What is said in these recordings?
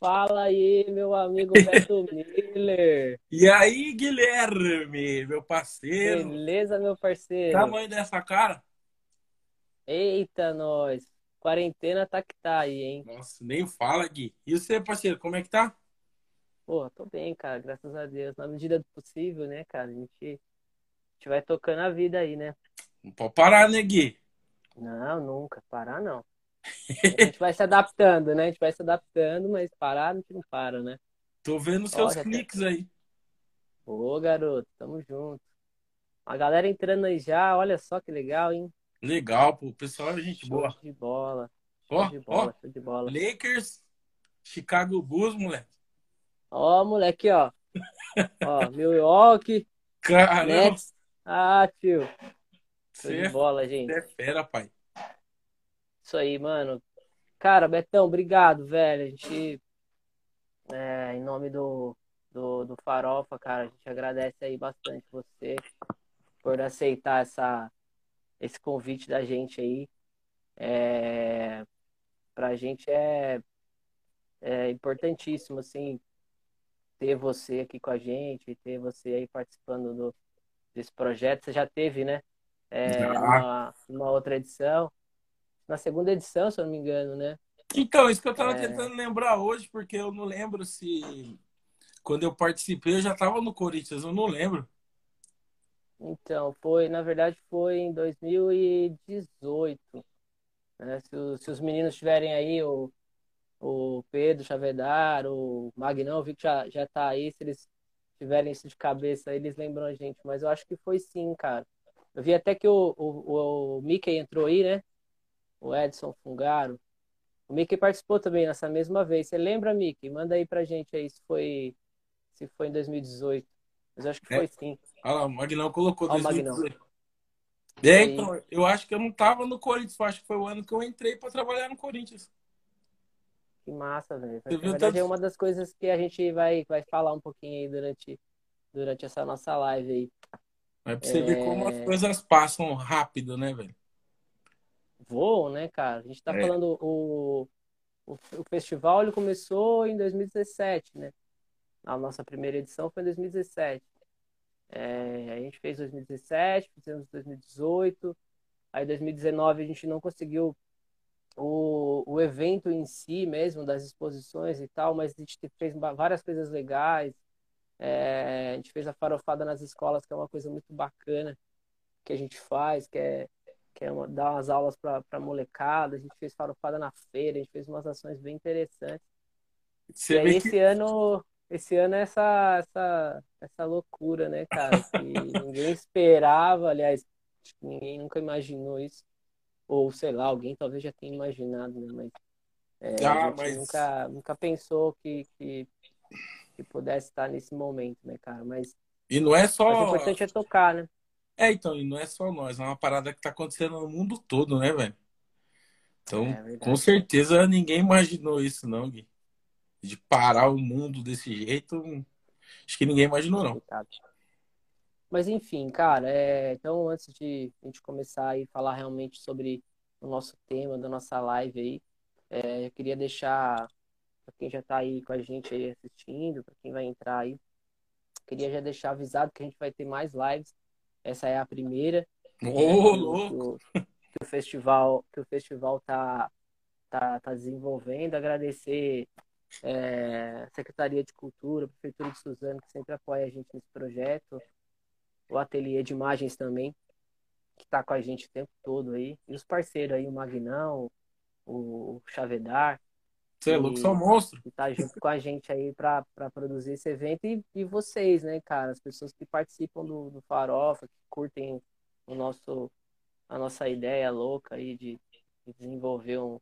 Fala aí, meu amigo Beto Miller. E aí, Guilherme, meu parceiro? Beleza, meu parceiro? Tamanho dessa cara? Eita, nós. Quarentena tá que tá aí, hein? Nossa, nem fala, Gui. E você, parceiro, como é que tá? Pô, tô bem, cara, graças a Deus. Na medida do possível, né, cara? A gente, a gente vai tocando a vida aí, né? Não pode parar, né, Gui? Não, nunca. Parar, não. A gente vai se adaptando, né? A gente vai se adaptando, mas parar a gente não para, né? Tô vendo seus Olha, cliques aí. Ô, garoto, tamo junto. A galera entrando aí já, olha só que legal, hein? Legal, pô. O pessoal é gente Show boa. de bola. Show de ó. bola, show de bola. Lakers, Chicago Bulls, moleque. Ó, moleque, ó. Ó, Milwaukee, Caramba, Nets. Ah, tio. Show você de é, bola, gente. você é fera, pai. Isso aí, mano. Cara, Betão, obrigado, velho. A gente, é, em nome do, do, do Farofa, cara, a gente agradece aí bastante você por aceitar essa, esse convite da gente aí. É, pra gente é, é importantíssimo, assim, ter você aqui com a gente, ter você aí participando do, desse projeto. Você já teve, né? É, Já. numa, numa outra edição. Na segunda edição, se eu não me engano, né? Então, isso que eu tava É. tentando lembrar hoje, porque eu não lembro se quando eu participei eu já tava no Corinthians, eu não lembro. Então, foi, na verdade, foi em 2018. né? Se, os- se os meninos tiverem aí, o, o Pedro Chavedar, o Magnão, eu vi que já, já tá aí, se eles tiverem isso de cabeça, aí, eles lembram a gente. Mas eu acho que foi sim, cara. Eu vi até que o, o, o Mickey entrou aí, né? O Edson Fungaro. O Mickey participou também nessa mesma vez. Você lembra, Mickey? Manda aí pra gente aí se foi, se foi em 2018. Mas eu acho que É. foi sim. Olha lá, o Magnão colocou Ó o Magnão. 2018. É, então, eu acho que eu não tava no Corinthians, eu acho que foi o ano que eu entrei pra trabalhar no Corinthians. Que massa, velho. Na verdade, tanto- é uma das coisas que a gente vai, vai falar um pouquinho aí durante, durante essa nossa live aí. Mas pra você ver É. como as coisas passam rápido, né, velho? Voam, né, cara? A gente tá É. falando, o, o, o festival ele começou em 2017, né? A nossa primeira edição foi em 2017. É, a gente fez 2017, fizemos 2018, aí 2019 a gente não conseguiu o, o evento em si mesmo, das exposições e tal, mas a gente fez várias coisas legais. É, a gente fez a farofada nas escolas, que é uma coisa muito bacana que a gente faz, que é, que é uma- dar umas aulas para a molecada. A gente fez farofada na feira, a gente fez umas ações bem interessantes. Você E aí esse que ano, esse ano é essa, essa, essa loucura, né, cara? Que ninguém esperava, aliás, ninguém nunca imaginou isso. Ou, sei lá, alguém talvez já tenha imaginado, né? Mas é, a Ah, gente mas- nunca, nunca pensou que, que, que pudesse estar nesse momento, né, cara? Mas, E não é mas o só. importante é tocar, né? É, então, e não é só nós, é uma parada que tá acontecendo no mundo todo, né, velho? Então, É com certeza ninguém imaginou isso, não, Gui. De parar o mundo desse jeito, acho que ninguém imaginou, não. Mas enfim, cara, é, então antes de a gente começar a falar realmente sobre o nosso tema da nossa live aí, é, eu queria deixar para quem já tá aí com a gente aí assistindo, para quem vai entrar aí, queria já deixar avisado que a gente vai ter mais lives. Essa é a primeira que louco! o, que o festival que o festival tá tá, tá desenvolvendo. Agradecer é, a Secretaria de Cultura, a Prefeitura de Suzano, que sempre apoia a gente nesse projeto, o Ateliê de Imagens também, que está com a gente o tempo todo aí, e os parceiros aí, o Magnão, o Chavedar, Você é louco, só monstro. que tá junto com a gente aí para produzir esse evento, e, e vocês, né, cara, as pessoas que participam do, do Farofa, que curtem o nosso, a nossa ideia louca aí de, de desenvolver um,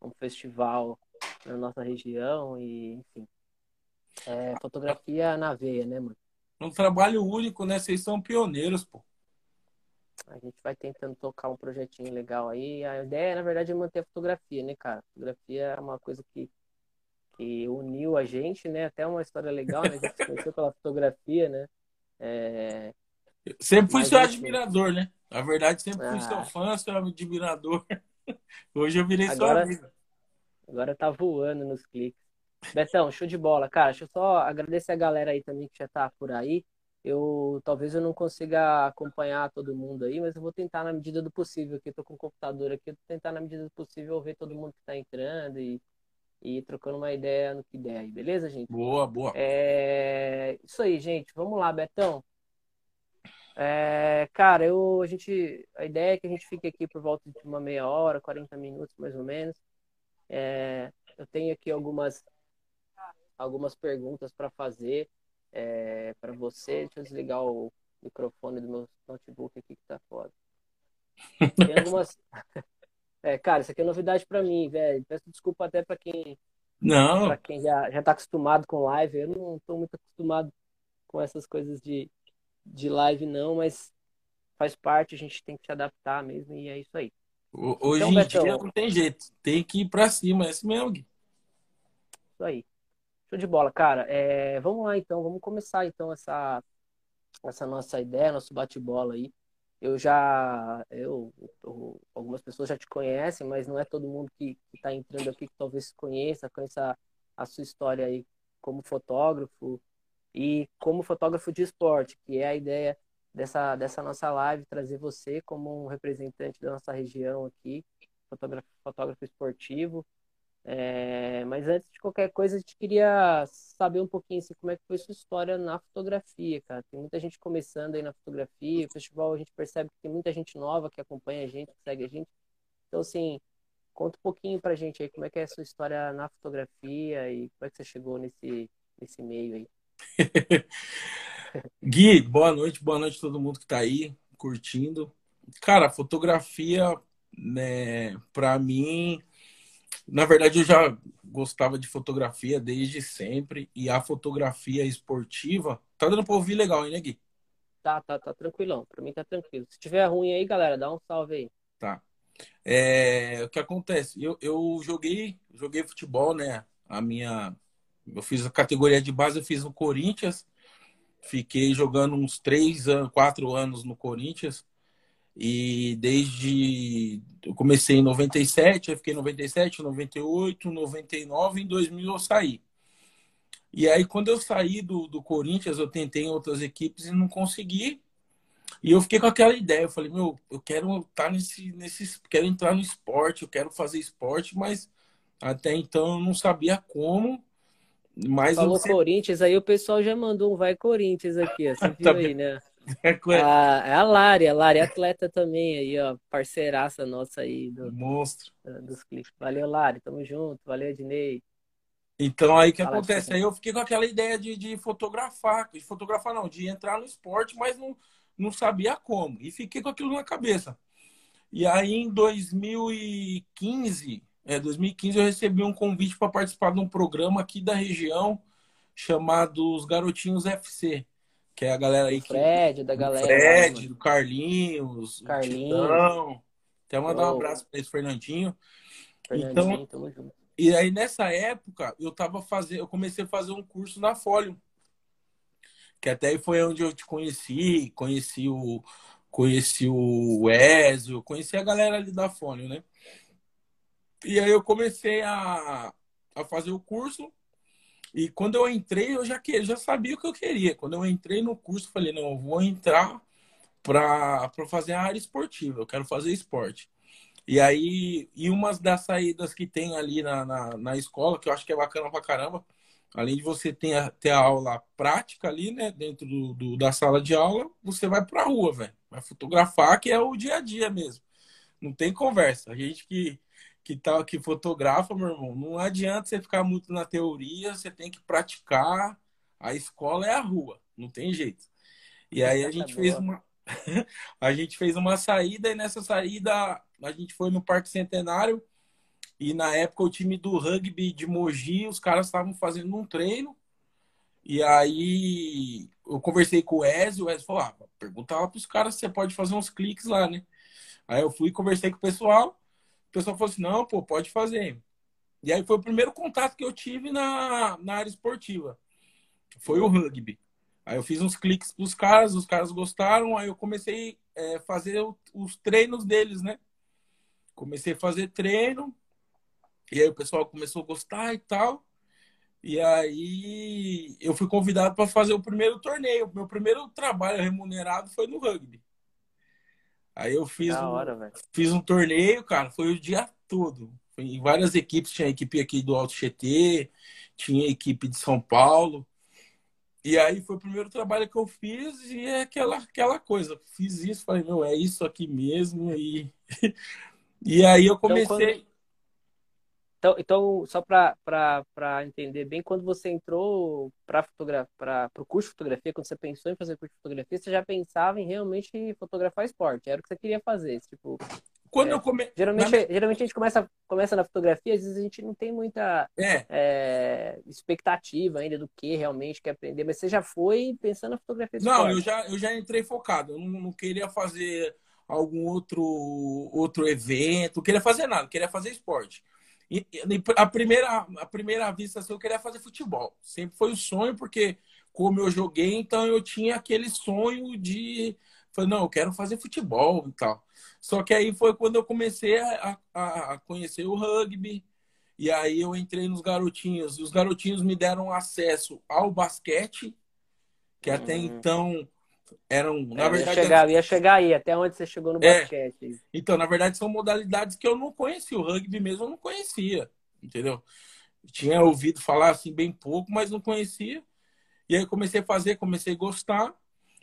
um festival na nossa região e, enfim. É, fotografia na veia, né, mano? Um trabalho único, né? Vocês são pioneiros, pô. A gente vai tentando tocar um projetinho legal aí. A ideia, na verdade, é manter a fotografia, né, cara? fotografia é uma coisa que, que uniu a gente, né? Até uma história legal, né? A gente se conheceu pela fotografia, né? É, Sempre fui Mas, seu enfim. admirador, né? Na verdade, sempre fui Ah. seu fã, seu admirador. Hoje eu virei Agora- amigo. agora tá voando nos cliques. Betão, show de bola. Cara, deixa eu só agradecer a galera aí também que já tá por aí. Eu talvez eu não consiga acompanhar todo mundo aí, mas eu vou tentar na medida do possível. Aqui tô com o computador aqui, eu vou tentar na medida do possível ver todo mundo que tá entrando e, e trocando uma ideia no que der aí, beleza, gente? Boa, boa. É... Isso aí, gente. Vamos lá, Betão. É, cara, eu, a gente, a ideia é que a gente fique aqui por volta de uma meia hora, 40 minutos mais ou menos. É, eu tenho aqui algumas, algumas perguntas para fazer é, para você. Deixa eu desligar o microfone do meu notebook aqui que tá foda. Tem algumas. É, cara, isso aqui é novidade para mim, velho. Peço desculpa até para quem. Não. Para quem já, já tá acostumado com live. Eu não tô muito acostumado com essas coisas de, de live, não, mas faz parte, a gente tem que se adaptar mesmo, e é isso aí. Hoje então, em Betão, dia não tem jeito, tem que ir para cima, é assim mesmo, Gui. Isso aí. Show de bola, cara. É, vamos lá então, vamos começar então essa, essa nossa ideia, nosso bate-bola aí. Eu já, eu, eu, algumas pessoas já te conhecem, mas não é todo mundo que está entrando aqui que talvez conheça, conheça a sua história aí como fotógrafo e como fotógrafo de esporte, que é a ideia dessa, dessa nossa live, trazer você como um representante da nossa região aqui, fotógrafo, fotógrafo esportivo. É, mas antes de qualquer coisa, a gente queria saber um pouquinho assim, como é que foi sua história na fotografia, cara. Tem muita gente começando aí na fotografia, o festival a gente percebe que tem muita gente nova que acompanha a gente, que segue a gente. Então, assim, conta um pouquinho pra gente aí como é que é a sua história na fotografia e como é que você chegou nesse, nesse meio aí. Gui, boa noite, boa noite a todo mundo que está aí curtindo. Cara, fotografia, né, para mim, na verdade eu já gostava de fotografia desde sempre e a fotografia esportiva, tá dando para ouvir legal, hein, né, Gui? Tá, tá, tá tranquilão. Para mim tá tranquilo. Se tiver ruim aí, galera, dá um salve aí. Tá. É, o que acontece? Eu, eu joguei, joguei futebol, né? A minha eu fiz a categoria de base, eu fiz no Corinthians. Fiquei jogando uns três anos, quatro anos no Corinthians. E desde. Eu comecei em 97, eu fiquei em 97, 98, 99, em 2000 eu saí. E aí, quando eu saí do, do Corinthians, eu tentei em outras equipes e não consegui. E eu fiquei com aquela ideia, eu falei, meu, eu quero estar tá nesse, nesse, quero entrar no esporte, eu quero fazer esporte, mas até então eu não sabia como. Mas Falou. Corinthians, aí o pessoal já mandou um vai Corinthians aqui, ó. Você viu tá aí, né? É, a, é a Lari, a Lari é atleta também aí, ó. Parceiraça nossa aí. Do, Monstro. Dos clipes. Valeu, Lari. Tamo junto. Valeu, Ednei. Então aí que Fala acontece? Aí eu fiquei com aquela ideia de, de fotografar, de fotografar não, de entrar no esporte, mas não, não sabia como. E fiquei com aquilo na cabeça. E aí em 2015, é, 2015 eu recebi um convite para participar de um programa aqui da região chamado Os Garotinhos FC, que é a galera aí que Fred, da galera, Fred, do Carlinhos, Carlinhos. Até mandar um abraço para esse Fernandinho. Fernandinho, então, tamo junto. E aí nessa época eu tava fazendo, eu comecei a fazer um curso na Folio. Que até foi onde eu te conheci, conheci o conheci o Ezio, conheci a galera ali da Folio, né? E aí eu comecei a, a fazer o curso. E quando eu entrei, eu já, que, já sabia o que eu queria. Quando eu entrei no curso, falei, não, eu vou entrar para fazer a área esportiva, eu quero fazer esporte. E aí, e uma das saídas que tem ali na, na, na, escola, que eu acho que é bacana pra caramba, além de você ter a, ter a aula prática ali, né, dentro do, do da sala de aula, você vai pra rua, velho. Vai fotografar, que é o dia a dia mesmo. Não tem conversa. A gente que, que tal que fotografa, meu irmão, não adianta você ficar muito na teoria, você tem que praticar. A escola é a rua, não tem jeito. E aí a gente fez uma a gente fez uma saída e nessa saída a gente foi no Parque Centenário e na época o time do rugby de Mogi, os caras estavam fazendo um treino. E aí eu conversei com o Ezio, o Ezio falou: ah, pergunta lá pros caras se você pode fazer uns cliques lá, né? Aí eu fui conversei com o pessoal. O pessoal falou assim: não, pô, pode fazer. E aí foi o primeiro contato que eu tive na, na área esportiva. Foi o rugby. Aí eu fiz uns cliques pros caras, os caras gostaram, aí eu comecei a é, fazer os treinos deles, né? Comecei a fazer treino, e aí o pessoal começou a gostar e tal. E aí eu fui convidado para fazer o primeiro torneio. Meu primeiro trabalho remunerado foi no rugby. Aí eu fiz, hora, um, fiz um torneio, cara, foi o dia todo. Foi em várias equipes, tinha equipe aqui do Alto GT, tinha equipe de São Paulo. E aí foi o primeiro trabalho que eu fiz e é aquela, aquela coisa. Fiz isso, falei, meu, é isso aqui mesmo. E, e aí eu comecei. Então, quando... Então, então só para entender bem, quando você entrou para o curso de fotografia, quando você pensou em fazer curso de fotografia, você já pensava em realmente fotografar esporte? Era o que você queria fazer? Tipo, quando é, eu come... geralmente, na... geralmente a gente começa, começa na fotografia, às vezes a gente não tem muita é. É, expectativa ainda do que realmente quer aprender, mas você já foi pensando na fotografia Não, eu já, eu já entrei focado, eu não, não queria fazer algum outro, outro evento, não queria fazer nada, queria fazer esporte. E, a primeira, a primeira vista assim, eu queria fazer futebol. Sempre foi o sonho, porque como eu joguei, então eu tinha aquele sonho de. Falei, não, eu quero fazer futebol e tal. Só que aí foi quando eu comecei a, a, a conhecer o rugby. E aí eu entrei nos garotinhos. Os garotinhos me deram acesso ao basquete, que até hum. então eram, na verdade, ia chegar, ia chegar aí, até onde você chegou no é, basquete. Então, na verdade, são modalidades que eu não conhecia. O rugby mesmo eu não conhecia, entendeu? Tinha ouvido falar assim bem pouco, mas não conhecia. E aí comecei a fazer, comecei a gostar.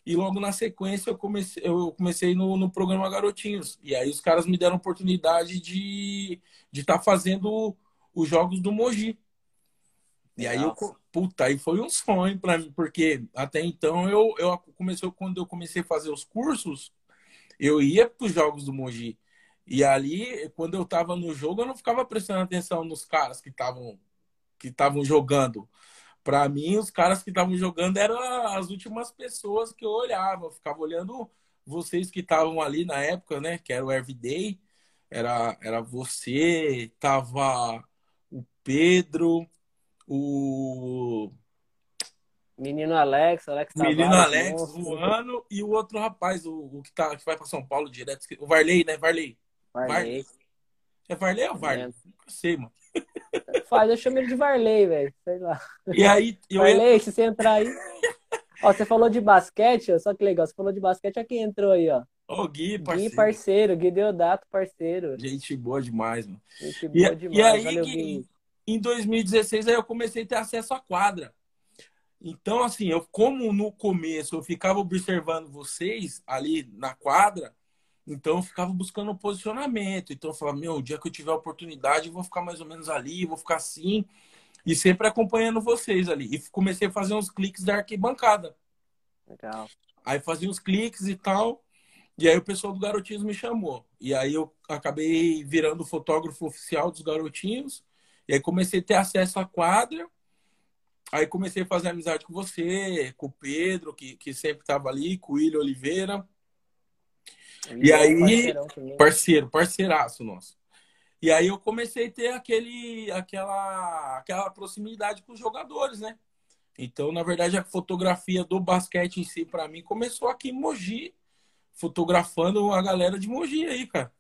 E logo na sequência eu comecei, eu comecei no, no programa Garotinhos. E aí os caras me deram a oportunidade de estar de tá fazendo os jogos do Mogi. E aí eu, puta, aí foi um sonho para mim, porque até então eu, eu comecei, quando eu comecei a fazer os cursos, eu ia para os jogos do Mogi. E ali, quando eu tava no jogo, eu não ficava prestando atenção nos caras que estavam que estavam jogando. Para mim, os caras que estavam jogando eram as últimas pessoas que eu olhava. Eu ficava olhando vocês que estavam ali na época, né? Que era o Everyday. Era, era você, tava o Pedro, o Menino Alex, Alex Menino Alex voando e o outro rapaz, o, o, que, tá, que vai para São Paulo direto, o Varley, né? Varley. Varley. É Varley ou Varley? Não sei, mano. Faz, eu chamo ele de Varley, velho. Sei lá. E aí. Eu Varley, se você entrar aí. ó, você falou de basquete, ó, só que legal. Você falou de basquete, olha quem entrou aí, ó. Ô, oh, Gui, parceiro. Gui, parceiro. Gui Deodato, parceiro. Gente boa demais, mano. Gente boa e, demais. E aí, Valeu, Gui em 2016 aí eu comecei a ter acesso à quadra. Então, assim, eu como no começo eu ficava observando vocês ali na quadra, então eu ficava buscando um posicionamento. Então eu falava, meu, o dia que eu tiver oportunidade, eu vou ficar mais ou menos ali, vou ficar assim, e sempre acompanhando vocês ali. E comecei a fazer uns cliques da arquibancada. Legal. Aí fazia uns cliques e tal. E aí o pessoal do Garotinhos me chamou. E aí eu acabei virando fotógrafo oficial dos Garotinhos. E aí comecei a ter acesso à quadra. Aí comecei a fazer amizade com você, com o Pedro, que, que sempre estava ali, com o William Oliveira. e aí, parceiro, parceiraço nosso. E aí eu comecei a ter aquele, aquela, aquela proximidade com os jogadores, né? Então, na verdade, a fotografia do basquete em si, para mim, começou aqui em Mogi, fotografando a galera de Mogi aí, cara.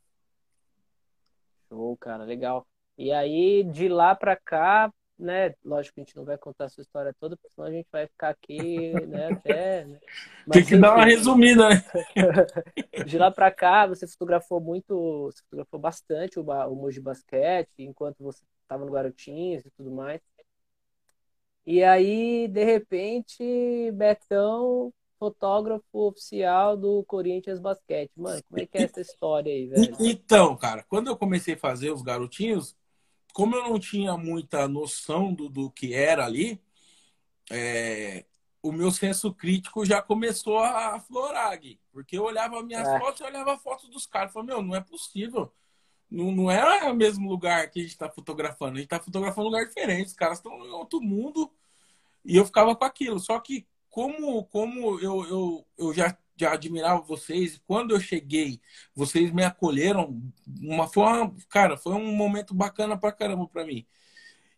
Show, cara, legal. E aí, de lá para cá, né? Lógico que a gente não vai contar a sua história toda, porque senão a gente vai ficar aqui, né? Até, né? Mas, Tem que enfim, dar uma resumida, né? de lá para cá, você fotografou muito, você fotografou bastante o, o Moji Basquete, enquanto você estava no Garotinhos e tudo mais. E aí, de repente, Betão, fotógrafo oficial do Corinthians Basquete. Mano, como é que é essa história aí, velho? Então, cara, quando eu comecei a fazer os garotinhos, como eu não tinha muita noção do, do que era ali, é, o meu senso crítico já começou a aflorar, Gui, porque eu olhava minhas é. fotos e olhava a foto dos caras. Falei, meu, não é possível. Não, não é o mesmo lugar que a gente está fotografando. A gente está fotografando um lugar diferente. Os caras estão em outro mundo. E eu ficava com aquilo. Só que como, como eu, eu, eu já já admirava vocês. Quando eu cheguei, vocês me acolheram. Uma forma, cara, foi um momento bacana pra caramba pra mim.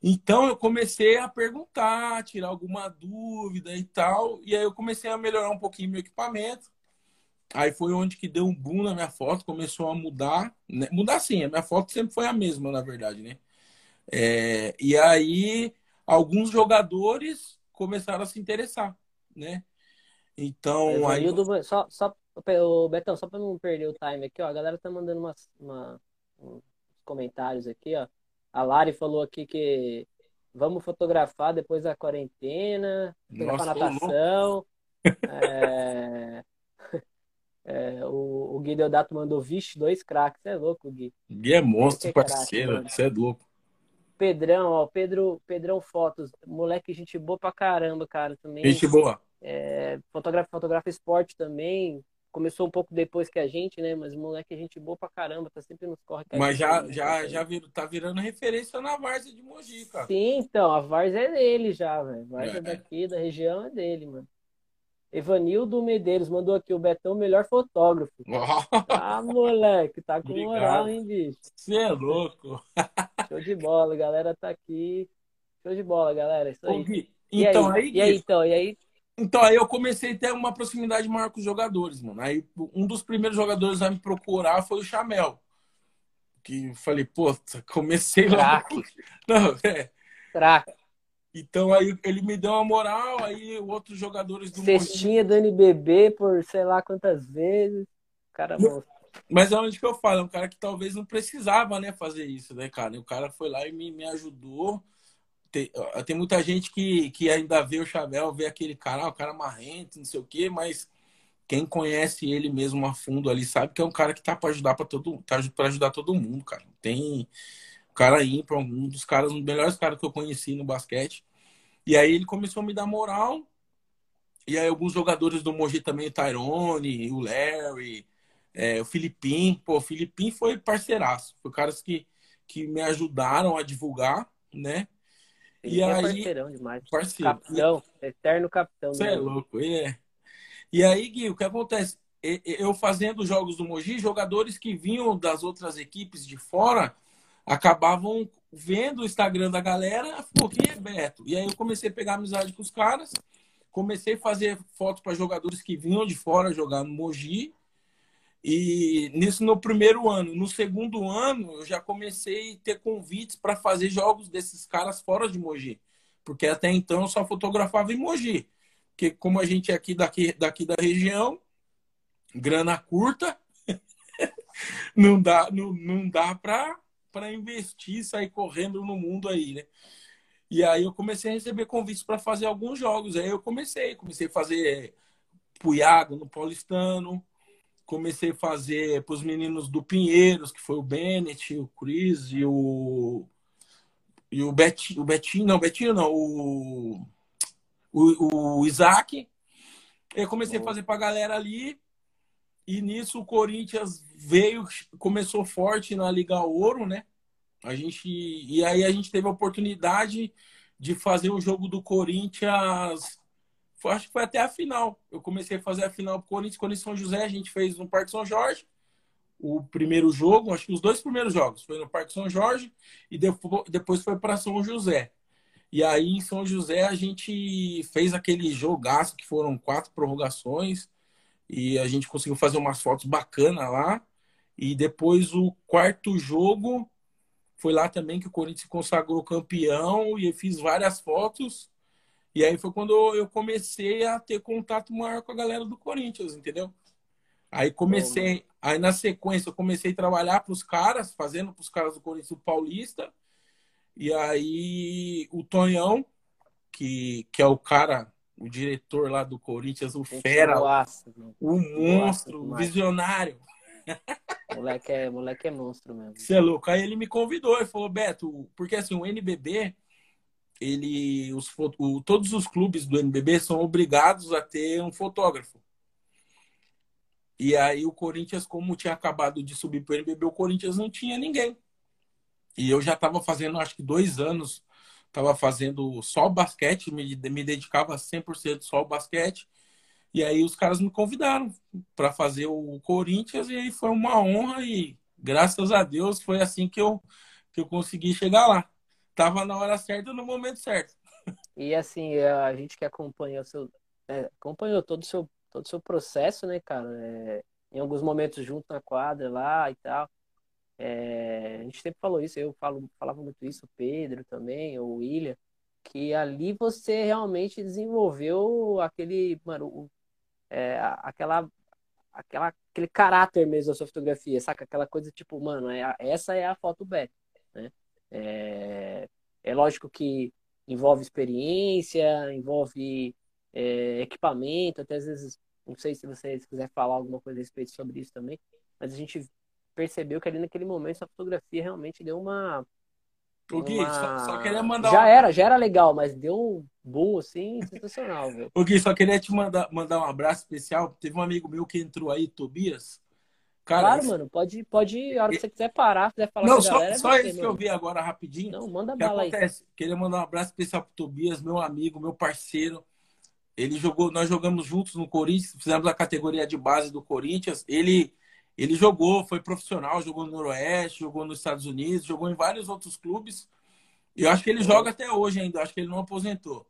Então eu comecei a perguntar, tirar alguma dúvida e tal. E aí eu comecei a melhorar um pouquinho meu equipamento. Aí foi onde que deu um boom na minha foto, começou a mudar. Né? Mudar sim, a minha foto sempre foi a mesma, na verdade, né? É, e aí alguns jogadores começaram a se interessar, né? Então, aí... Do... Só, só, o Betão, só para não perder o time aqui, ó, a galera tá mandando umas, uma, uns comentários aqui, ó. A Lari falou aqui que vamos fotografar depois da quarentena, fotografar natação. é... É, o, o Gui Deodato mandou, vixe, dois craques. Você é louco, Gui. Gui é monstro, parceiro. Você é louco. Pedrão, ó, Pedro, Pedrão Fotos, moleque, gente boa pra caramba, cara, também. Gente boa. É, fotografa, fotografa esporte também. Começou um pouco depois que a gente, né? Mas moleque, gente boa pra caramba, tá sempre nos corre. Mas já, já, já vir, tá virando referência na Várzea de Mogi, cara. Sim, então, a Várzea é dele já, velho. Várzea é. daqui, da região é dele, mano. Evanildo Medeiros mandou aqui o Betão, melhor fotógrafo. ah, moleque, tá com Obrigado. moral, hein, bicho? Você é louco. Show de bola, galera tá aqui. Show de bola, galera. Isso aí. Gui, então, aí, aí, e aí, então, e aí? Então, aí eu comecei a ter uma proximidade maior com os jogadores, mano. Aí um dos primeiros jogadores a me procurar foi o Chamel. Que falei, pô, comecei lá. Não, é. Crack. Então aí ele me deu uma moral, aí outros jogadores do Cestinha do NBB por sei lá quantas vezes. Cara, Mas é onde que eu falo, é um cara que talvez não precisava, né, fazer isso, né, cara? E o cara foi lá e me, me ajudou. Tem, tem muita gente que, que ainda vê o Chavel, vê aquele cara, o cara marrento, não sei o quê, mas quem conhece ele mesmo a fundo ali sabe que é um cara que tá para ajudar para todo, tá para ajudar todo mundo, cara. Tem cara ímpar, um dos caras, um dos melhores caras que eu conheci no basquete. E aí ele começou a me dar moral. E aí alguns jogadores do Mogi também, o Tyrone, o Larry, é, o Filipim. Pô, o Filipim foi parceiraço. Foi caras que, que me ajudaram a divulgar, né? Ele e é aí, parceirão demais. Parceiro. Capitão, eterno capitão. Você é louco, é. E aí, Gui, o que acontece? Eu fazendo jogos do Mogi, jogadores que vinham das outras equipes de fora acabavam vendo o Instagram da galera, pô, quem é Beto? E aí eu comecei a pegar amizade com os caras, comecei a fazer fotos para jogadores que vinham de fora jogar no Mogi. E nisso no primeiro ano. No segundo ano, eu já comecei a ter convites para fazer jogos desses caras fora de Mogi. Porque até então eu só fotografava em Mogi. Porque como a gente é aqui daqui, daqui da região, grana curta, não dá, não, não dá para investir, sair correndo no mundo aí, né? E aí eu comecei a receber convites para fazer alguns jogos. Aí eu comecei, comecei a fazer pro Iago no Paulistano, comecei a fazer para os meninos do Pinheiros, que foi o Bennett, o Chris e o e o Betinho, o Betinho não, o Betinho não, o o, o Isaac. Eu comecei a fazer para a galera ali e nisso o Corinthians veio, começou forte na Liga Ouro, né? A gente e aí a gente teve a oportunidade de fazer o jogo do Corinthians. Acho que foi até a final. Eu comecei a fazer a final pro Corinthians, Corinthians São José, a gente fez no Parque São Jorge. O primeiro jogo, acho que os dois primeiros jogos foi no Parque São Jorge e depois foi para São José. E aí em São José a gente fez aquele jogaço que foram quatro prorrogações e a gente conseguiu fazer umas fotos bacanas lá. E depois o quarto jogo foi lá também que o Corinthians se consagrou campeão e eu fiz várias fotos. E aí foi quando eu comecei a ter contato maior com a galera do Corinthians, entendeu? Aí comecei, aí na sequência eu comecei a trabalhar para os caras, fazendo para os caras do Corinthians Paulista. E aí o Tonhão, que, que é o cara o diretor lá do Corinthians, o Fera, gosta, o monstro, o visionário. Moleque é, moleque é monstro mesmo. Você é louco. Aí ele me convidou e falou, Beto, porque assim, o NBB, ele, os, o, todos os clubes do NBB são obrigados a ter um fotógrafo. E aí o Corinthians, como tinha acabado de subir para o NBB, o Corinthians não tinha ninguém. E eu já estava fazendo, acho que dois anos estava fazendo só basquete, me, me dedicava 100% só ao basquete. E aí os caras me convidaram para fazer o Corinthians e aí foi uma honra e graças a Deus foi assim que eu que eu consegui chegar lá. Tava na hora certa no momento certo. E assim, a gente que acompanhou seu é, acompanhou todo o seu todo o seu processo, né, cara? É, em alguns momentos junto na quadra lá e tal. É, a gente sempre falou isso, eu falo, falava muito isso, o Pedro também, o William. que ali você realmente desenvolveu aquele, mano, é, aquela, aquela, aquele caráter mesmo da sua fotografia, saca? Aquela coisa tipo, mano, é, essa é a foto beta, né? É, é lógico que envolve experiência, envolve é, equipamento, até às vezes, não sei se você quiser falar alguma coisa a respeito sobre isso também, mas a gente percebeu que ali naquele momento a fotografia realmente deu uma o Gui, uma... só, só, queria mandar. Já uma... era, já era legal, mas deu um boom assim sensacional, velho. O Gui, só queria te mandar, mandar um abraço especial. Teve um amigo meu que entrou aí, Tobias. Cara, claro, esse... mano, pode, pode, a hora que você quiser parar, quiser falar Não, com a galera. Só, só isso que eu vi agora rapidinho. Não, manda bala acontece? aí. Queria mandar um abraço especial pro Tobias, meu amigo, meu parceiro. Ele jogou, nós jogamos juntos no Corinthians, fizemos a categoria de base do Corinthians. Ele ele jogou, foi profissional, jogou no Noroeste, jogou nos Estados Unidos, jogou em vários outros clubes. E eu acho que ele joga até hoje ainda, acho que ele não aposentou.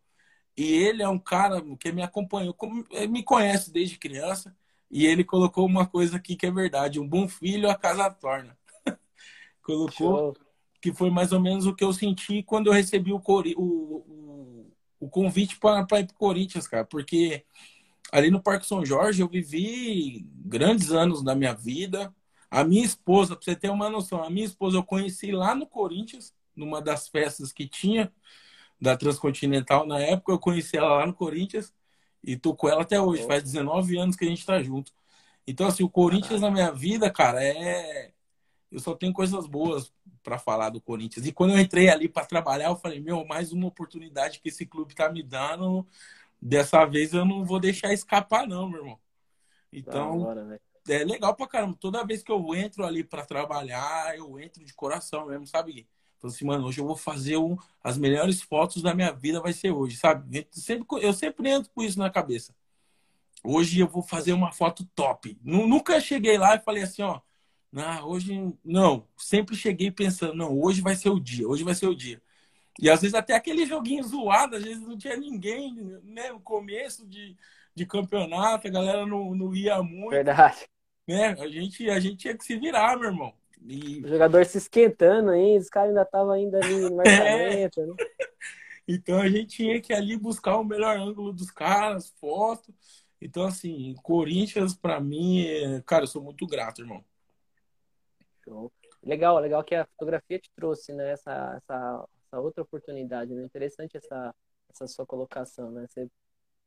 E ele é um cara que me acompanhou, me conhece desde criança, e ele colocou uma coisa aqui que é verdade: um bom filho a casa torna. colocou Show. que foi mais ou menos o que eu senti quando eu recebi o, o, o, o convite para ir para o Corinthians, cara, porque ali no Parque São Jorge eu vivi grandes anos da minha vida. A minha esposa, para você ter uma noção, a minha esposa eu conheci lá no Corinthians, numa das festas que tinha da Transcontinental na época. Eu conheci ela lá no Corinthians e tô com ela até hoje. Faz 19 anos que a gente tá junto. Então, assim, o Corinthians na minha vida, cara, é. Eu só tenho coisas boas para falar do Corinthians. E quando eu entrei ali para trabalhar, eu falei: meu, mais uma oportunidade que esse clube tá me dando Dessa vez eu não vou deixar escapar, não, meu irmão. Então, hora, é legal pra caramba. Toda vez que eu entro ali para trabalhar, eu entro de coração mesmo, sabe? Então, assim, mano, hoje eu vou fazer um, as melhores fotos da minha vida, vai ser hoje, sabe? Eu sempre, eu sempre entro com isso na cabeça. Hoje eu vou fazer uma foto top. Nunca cheguei lá e falei assim, ó, ah, hoje não. Sempre cheguei pensando, não, hoje vai ser o dia, hoje vai ser o dia. E às vezes até aquele joguinho zoado, às vezes não tinha ninguém, né? No começo de, de campeonato, a galera não, não ia muito. Verdade. Né? A, gente, a gente tinha que se virar, meu irmão. E... O jogador se esquentando ainda, os caras ainda estavam ainda ali no marcamento, é. né? Então a gente tinha que ali buscar o melhor ângulo dos caras, foto. Então, assim, Corinthians, para mim, é... cara, eu sou muito grato, irmão. Show. Legal, legal que a fotografia te trouxe, né? Essa, essa essa outra oportunidade, né? Interessante essa, essa sua colocação, né? Você,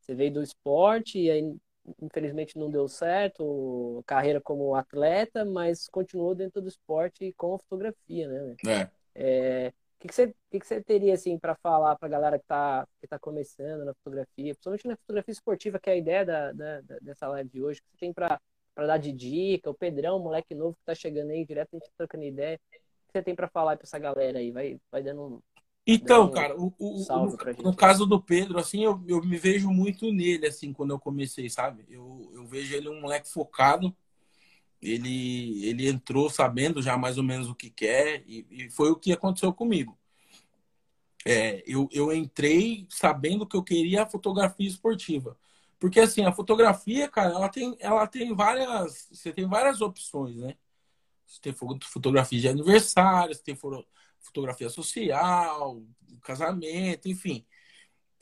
você veio do esporte e aí, infelizmente, não deu certo, carreira como atleta, mas continuou dentro do esporte com a fotografia, né? É. é o que, que, você, que, que você teria, assim, para falar para a galera que está que tá começando na fotografia, principalmente na fotografia esportiva, que é a ideia da, da, dessa live de hoje, que você tem para dar de dica, o Pedrão, moleque novo que está chegando aí, direto a gente tá trocando ideia, o que você tem para falar para essa galera aí? Vai, vai dando então, cara, o, o, no, no, caso do Pedro, assim, eu, eu me vejo muito nele, assim, quando eu comecei, sabe? Eu, eu vejo ele um moleque focado. Ele, ele entrou sabendo já mais ou menos o que quer, e, e foi o que aconteceu comigo. É, eu, eu entrei sabendo que eu queria a fotografia esportiva. Porque, assim, a fotografia, cara, ela tem, ela tem várias. Você tem várias opções, né? Você tem fotografia de aniversário, você tem fotografia social, casamento, enfim.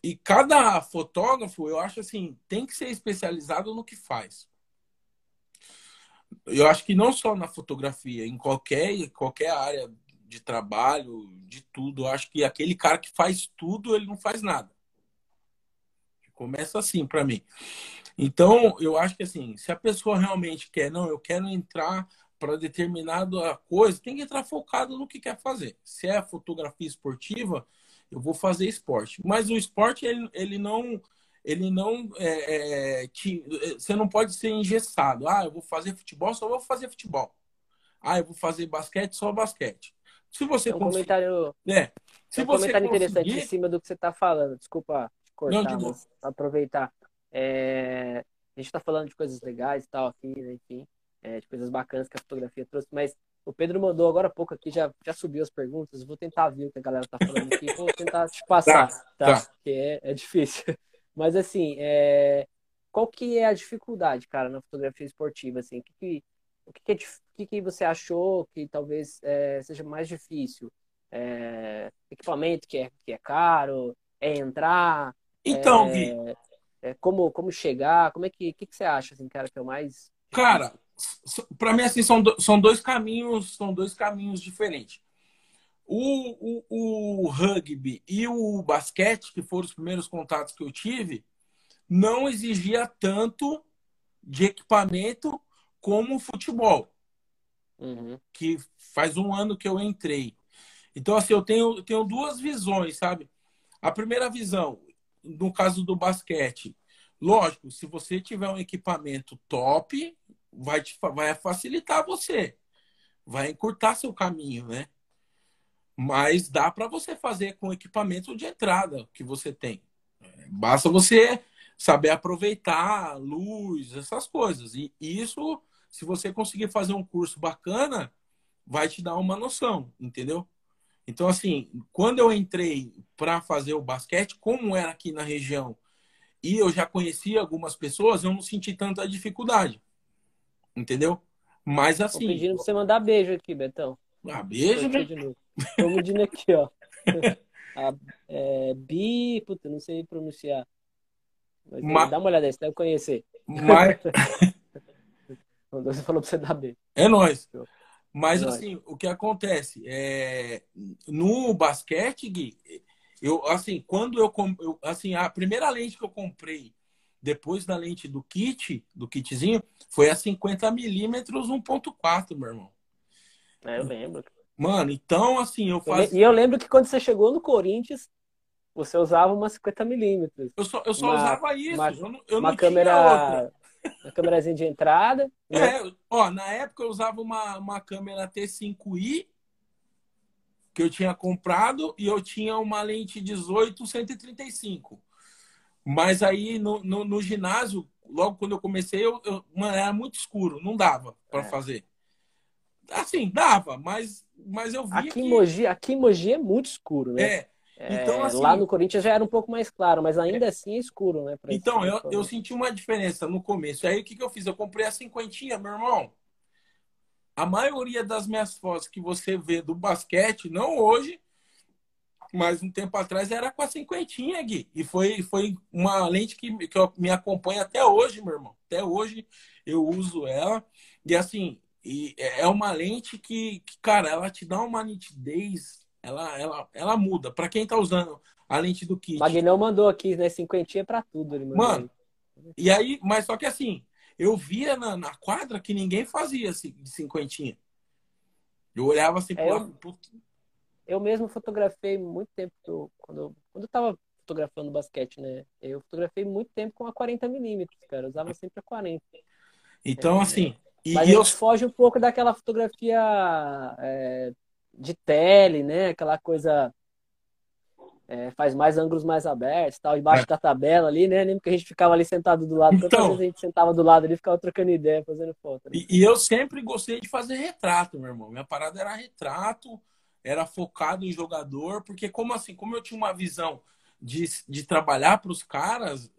E cada fotógrafo, eu acho assim, tem que ser especializado no que faz. Eu acho que não só na fotografia, em qualquer, qualquer área de trabalho, de tudo, eu acho que aquele cara que faz tudo, ele não faz nada. Começa assim para mim. Então, eu acho que assim, se a pessoa realmente quer, não, eu quero entrar para determinada coisa, tem que entrar focado no que quer fazer. Se é fotografia esportiva, eu vou fazer esporte. Mas o esporte, ele, ele não. Ele não. É, é, te, você não pode ser engessado. Ah, eu vou fazer futebol, só vou fazer futebol. Ah, eu vou fazer basquete, só basquete. Se você um conseguir... comentário, é. Se um você comentário conseguir... interessante em cima do que você está falando. Desculpa cortar, não, mas aproveitar. É... A gente está falando de coisas legais e tal aqui, né? enfim é, de coisas bacanas que a fotografia trouxe, mas o Pedro mandou agora há pouco aqui, já, já subiu as perguntas, vou tentar ver o que a galera tá falando aqui, vou tentar te passar, tá? tá? Porque é, é difícil. Mas assim, é... qual que é a dificuldade, cara, na fotografia esportiva, assim? O que, que, o que, que, é, que, você achou que talvez é, seja mais difícil? É... Equipamento que é, que é caro, É entrar? Então, é, Gui. É, como, como chegar? Como é que, que, que você acha, assim, cara, que é o mais. Cara, para mim, assim, são, do, são dois caminhos, são dois caminhos diferentes. O, o, o rugby e o basquete, que foram os primeiros contatos que eu tive, não exigia tanto de equipamento como o futebol. Uhum. Que faz um ano que eu entrei. Então, assim, eu tenho, eu tenho duas visões, sabe? A primeira visão, no caso do basquete, lógico, se você tiver um equipamento top, vai, te, vai facilitar você. Vai encurtar seu caminho, né? Mas dá para você fazer com o equipamento de entrada que você tem. Basta você saber aproveitar luz, essas coisas. E isso, se você conseguir fazer um curso bacana, vai te dar uma noção, entendeu? Então, assim, quando eu entrei para fazer o basquete, como era aqui na região, e eu já conhecia algumas pessoas, eu não senti tanta dificuldade. Entendeu? Mas assim. Tô pedindo pra você mandar beijo aqui, Betão. Ah, beijo, né? Tô medindo aqui, ó. A, é, bi, puta, não sei pronunciar. Mas, mas... dá uma olhada aí, você deve conhecer. Mas... você falou pra você dar beijo. É nóis. Mas, é assim, nóis. o que acontece? É... No basquete, Gui, eu, assim, quando eu, eu. Assim, a primeira lente que eu comprei depois da lente do kit, do kitzinho, foi a 50 milímetros 1.4, meu irmão. É, eu lembro. Mano, então assim, eu fazia... E eu lembro que quando você chegou no Corinthians, você usava uma 50 milímetros. Eu só, eu só uma, usava isso. Uma, eu não, eu uma câmera. Uma câmerazinha de entrada. Né? É, ó, na época eu usava uma, uma câmera T5i que eu tinha comprado e eu tinha uma lente 18 135. Mas aí no, no, no ginásio, logo quando eu comecei, eu, eu mano, era muito escuro, não dava para é. fazer. Assim, dava, mas, mas eu vi aqui que... Em Mogi, aqui em Mogi é muito escuro, né? É. Então, assim, lá no Corinthians já era um pouco mais claro, mas ainda é. assim é escuro, né? Então, eu, eu senti uma diferença no começo. Aí o que, que eu fiz? Eu comprei a cinquentinha, meu irmão. A maioria das minhas fotos que você vê do basquete, não hoje, mas um tempo atrás era com a cinquentinha, Gui. E foi, foi uma lente que, que me acompanha até hoje, meu irmão. Até hoje eu uso ela. E assim, e é uma lente que, que, cara, ela te dá uma nitidez, ela, ela, ela muda. Para quem tá usando a lente do kit. Magnão mandou aqui, né? Cinquentinha para tudo. Ele Mano, e aí, mas só que assim, eu via na, na quadra que ninguém fazia assim, de cinquentinha. Eu olhava assim, é, eu, eu mesmo fotografei muito tempo, quando, quando eu tava fotografando basquete, né? Eu fotografei muito tempo com a 40mm, cara. Eu usava sempre a 40. Então, é, assim, e Mas eu... foge um pouco daquela fotografia é, de tele, né? Aquela coisa. É, faz mais ângulos mais abertos, tal, embaixo é. da tabela ali, né? Lembro que a gente ficava ali sentado do lado, então, vezes a gente sentava do lado ali ficava trocando ideia, fazendo foto. Né? E, e, eu sempre gostei de fazer retrato, meu irmão. Minha parada era retrato, era focado em jogador, porque como assim, como eu tinha uma visão de, de trabalhar para os caras,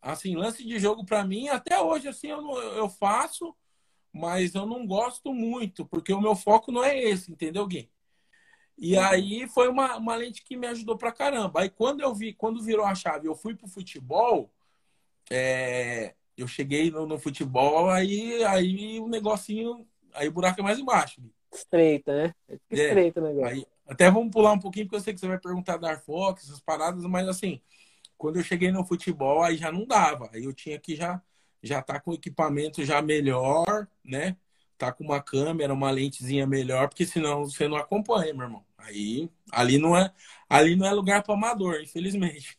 assim, lance de jogo para mim, até hoje assim eu, eu faço mas eu não gosto muito, porque o meu foco não é esse, entendeu, Gui? E uhum. aí foi uma, uma lente que me ajudou pra caramba. Aí quando eu vi, quando virou a chave, eu fui pro futebol, é, eu cheguei no, no, futebol, aí, aí o negocinho, aí o buraco é mais embaixo. Estreita, né? É, estreita o negócio. Aí, até vamos pular um pouquinho, porque eu sei que você vai perguntar da Fox, essas paradas, mas assim, quando eu cheguei no futebol, aí já não dava. Aí eu tinha que já já tá com equipamento já melhor, né? Tá com uma câmera, uma lentezinha melhor, porque senão você não acompanha, meu irmão. Aí, ali não é, ali não é lugar para amador, infelizmente.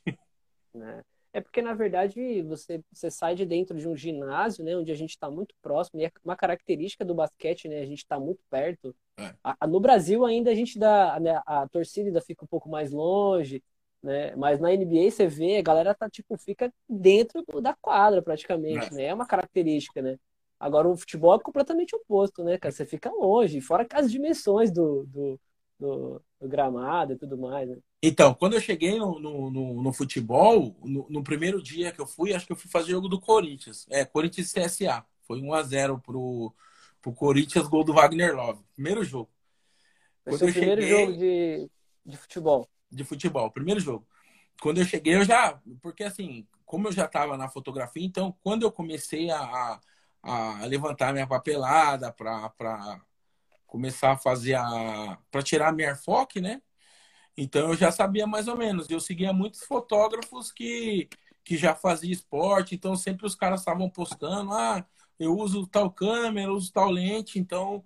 É. é porque, na verdade, você, você sai de dentro de um ginásio, né? Onde a gente está muito próximo. E é uma característica do basquete, né? A gente está muito perto. É. A, no Brasil, ainda a gente dá... Né, a torcida ainda fica um pouco mais longe né? Mas na NBA você vê, a galera tá tipo fica dentro da quadra praticamente, é. né? É uma característica, né? Agora o futebol é completamente oposto, né, cara? Você fica longe, fora as dimensões do, do, do, do gramado e tudo mais, né? Então, quando eu cheguei no, no, no, no futebol, no, primeiro dia que eu fui, acho que eu fui fazer jogo do Corinthians. É, Corinthians CSA. Foi 1x0 pro, pro Corinthians, gol do Wagner Love. Primeiro jogo. Foi o primeiro cheguei... jogo de, de futebol de futebol, primeiro jogo. quando eu cheguei, eu já. Porque assim, como eu já estava na fotografia, então quando eu comecei a, a, a levantar minha papelada para começar a fazer a. para tirar a minha airfoc, né? Então eu já sabia mais ou menos. Eu seguia muitos fotógrafos que, que já faziam esporte, então sempre os caras estavam postando, ah, eu uso tal câmera, eu uso tal lente, então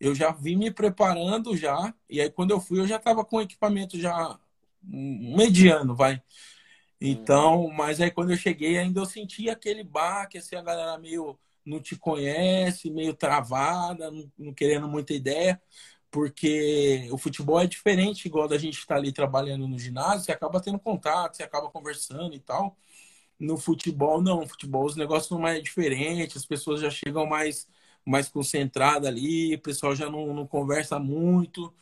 eu já vim me preparando já. E aí quando eu fui, eu já estava com equipamento já mediano, vai. Então, mas aí quando eu cheguei, ainda eu senti aquele baque, assim, a galera meio não te conhece, meio travada, não, não querendo muita ideia, porque o futebol é diferente, igual da gente estar tá ali trabalhando no ginásio, você acaba tendo contato, você acaba conversando e tal. No futebol, não. No futebol, os negócios são mais diferentes, as pessoas já chegam mais, mais concentradas ali, o pessoal já não, não conversa muito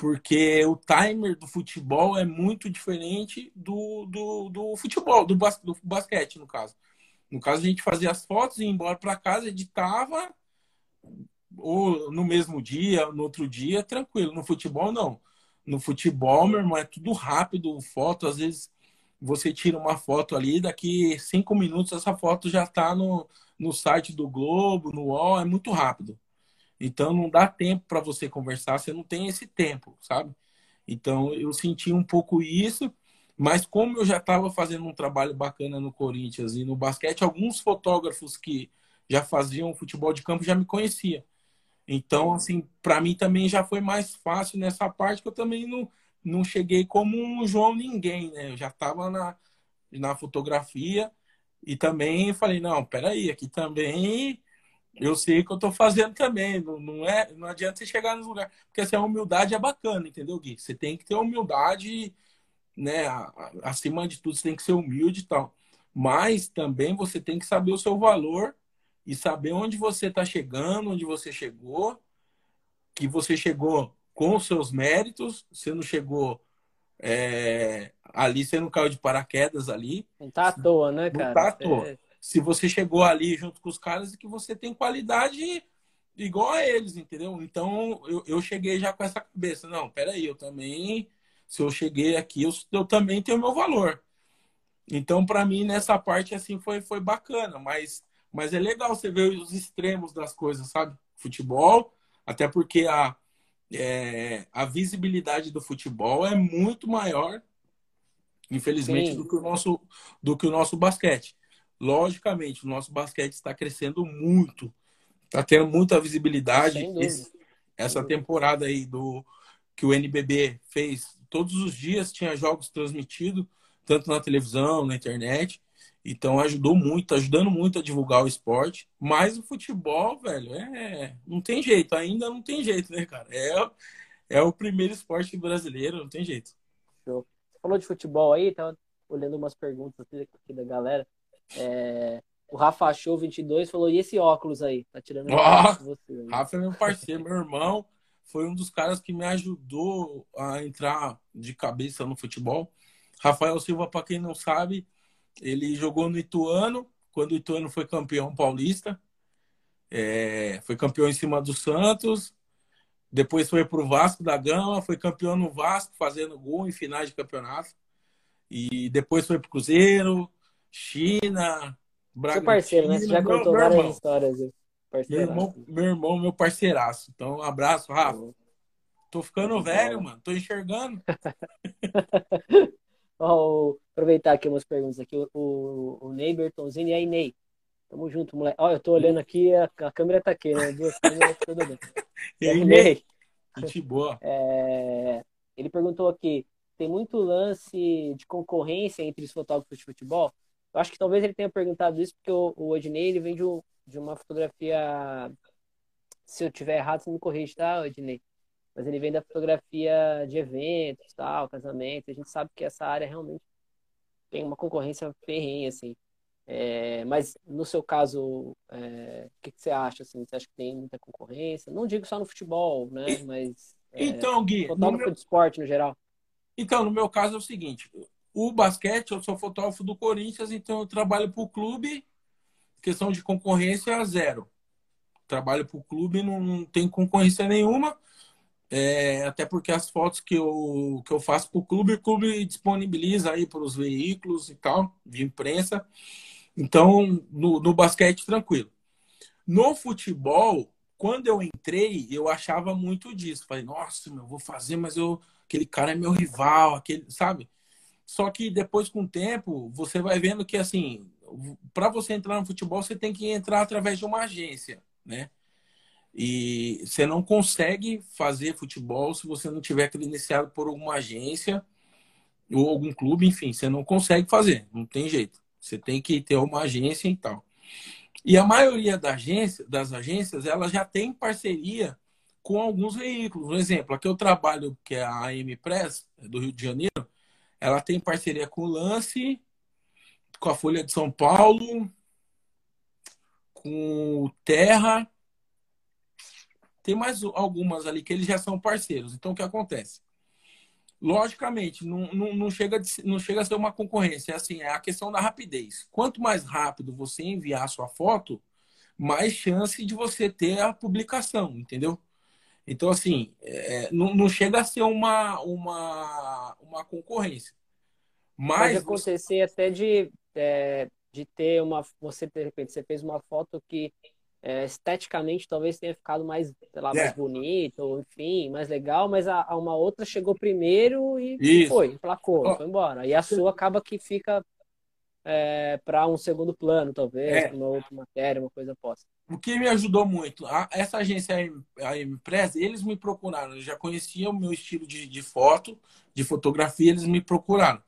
porque o timer do futebol é muito diferente do, do, do futebol, do, bas, do basquete, no caso. No caso, a gente fazia as fotos, ia embora para casa, editava, ou no mesmo dia, no outro dia, tranquilo. No futebol, não. No futebol, meu irmão, é tudo rápido, foto, às vezes você tira uma foto ali, daqui cinco minutos essa foto já está no, no site do Globo, no UOL, é muito rápido. Então não dá tempo para você conversar, você não tem esse tempo, sabe? Então eu senti um pouco isso, mas como eu já estava fazendo um trabalho bacana no Corinthians e no basquete, alguns fotógrafos que já faziam futebol de campo já me conheciam. Então, assim, para mim também já foi mais fácil nessa parte que eu também não, não cheguei como um João ninguém, né? Eu já estava na, na fotografia e também falei, não, peraí, aqui também eu sei que eu estou fazendo também. Não, não, é, não adianta você chegar nos lugares. Porque assim, a humildade é bacana, entendeu, Gui? Você tem que ter humildade, né? Acima de tudo, você tem que ser humilde e tal. Mas também você tem que saber o seu valor e saber onde você está chegando, onde você chegou, que você chegou com os seus méritos, você não chegou é, ali, você não caiu de paraquedas ali. Não tá à toa, né, cara? Não tá à toa. É se você chegou ali junto com os caras e que você tem qualidade igual a eles, entendeu? Então eu, eu cheguei já com essa cabeça. Não, peraí, eu também, se eu cheguei aqui, eu, eu também tenho meu valor. Então, para mim, nessa parte, assim, foi, foi bacana. Mas, mas é legal você ver os extremos das coisas, sabe? Futebol, até porque a, é, a visibilidade do futebol é muito maior, infelizmente, do que, o nosso, do que o nosso basquete. Logicamente, o nosso basquete está crescendo muito, está tendo muita visibilidade. Esse, essa temporada aí do que o NBB fez, todos os dias tinha jogos transmitidos, tanto na televisão, na internet. Então ajudou muito, ajudando muito a divulgar o esporte. Mas o futebol, velho, é não tem jeito, ainda não tem jeito, né, cara? É, é o primeiro esporte brasileiro, não tem jeito. Show. Você falou de futebol aí, tava olhando umas perguntas aqui da galera. É, o Rafa Show 22 falou: e esse óculos aí? Tá tirando oh, você. Rafa é meu parceiro, meu irmão. Foi um dos caras que me ajudou a entrar de cabeça no futebol. Rafael Silva, para quem não sabe, ele jogou no Ituano, quando o Ituano foi campeão paulista. É, foi campeão em cima do Santos. Depois foi para o Vasco da Gama, foi campeão no Vasco, fazendo gol em finais de campeonato. E depois foi para o Cruzeiro, China, Brasil. Seu parceiro, né? Você já contou meu, várias irmão. histórias. Meu irmão, meu irmão, meu parceiraço. Então, um abraço, Rafa. Tô ficando velho, mano. Tô enxergando. Ó, aproveitar aqui umas perguntas aqui. O, o, o Ney Bertonzini e aí, Ney. Tamo junto, moleque. Ó, eu tô olhando aqui, a, a câmera tá aqui, né? Duas câmeras, tudo bem. E aí, Ney? Gente boa. É, ele perguntou aqui, tem muito lance de concorrência entre os fotógrafos de futebol? Eu acho que talvez ele tenha perguntado isso porque o, o Odinei ele vem de, um, de uma fotografia. Se eu tiver errado, você me corrige, tá, Odinei? Mas ele vem da fotografia de eventos, tal, casamento. A gente sabe que essa área realmente tem uma concorrência ferrenha, assim. É, mas no seu caso, é, o que, que, você acha? Assim? Você acha que tem muita concorrência? Não digo só no futebol, né? Mas é, então, Gui, fotógrafo meu... de esporte no geral. Então, no meu caso é o seguinte: o basquete, eu sou fotógrafo do Corinthians, então eu trabalho para o clube, questão de concorrência zero. Trabalho para o clube, não, não tem concorrência nenhuma. É, até porque as fotos que eu, que eu faço para o clube, o clube disponibiliza aí para os veículos e tal, de imprensa. Então, no, no basquete, tranquilo. No futebol, quando eu entrei, eu achava muito disso. Falei, nossa, eu vou fazer, mas eu, aquele cara é meu rival, aquele, sabe? Só que depois, com o tempo, você vai vendo que, assim, para você entrar no futebol, você tem que entrar através de uma agência, né? E você não consegue fazer futebol se você não tiver credenciado por alguma agência ou algum clube, enfim, você não consegue fazer, não tem jeito. Você tem que ter uma agência e tal. E a maioria da agência, das agências, ela já tem parceria com alguns veículos. Um exemplo, aqui eu trabalho, que é a AM Press, do Rio de Janeiro, ela tem parceria com o Lance, com a Folha de São Paulo, com o Terra, tem mais algumas ali que eles já são parceiros. Então, o que acontece? Logicamente, não, não, não, chega, não chega a ser uma concorrência. É assim, é a questão da rapidez. Quanto mais rápido você enviar a sua foto, mais chance de você ter a publicação, entendeu? Então, assim, é, não, não chega a ser uma, uma, uma concorrência. Mas Pode acontecer você... até de, é, de ter uma. Você, de repente, você fez uma foto que é, esteticamente talvez tenha ficado mais, sei lá, é. mais bonito, ou enfim, mais legal, mas a, a uma outra chegou primeiro e Isso. foi, emplacou, oh. foi embora. E a sua acaba que fica é, para um segundo plano, talvez, é. uma outra matéria, uma coisa posta. O que me ajudou muito, a, essa agência, a Impress, eles me procuraram, eles já conheciam o meu estilo de, de foto, de fotografia, eles me procuraram.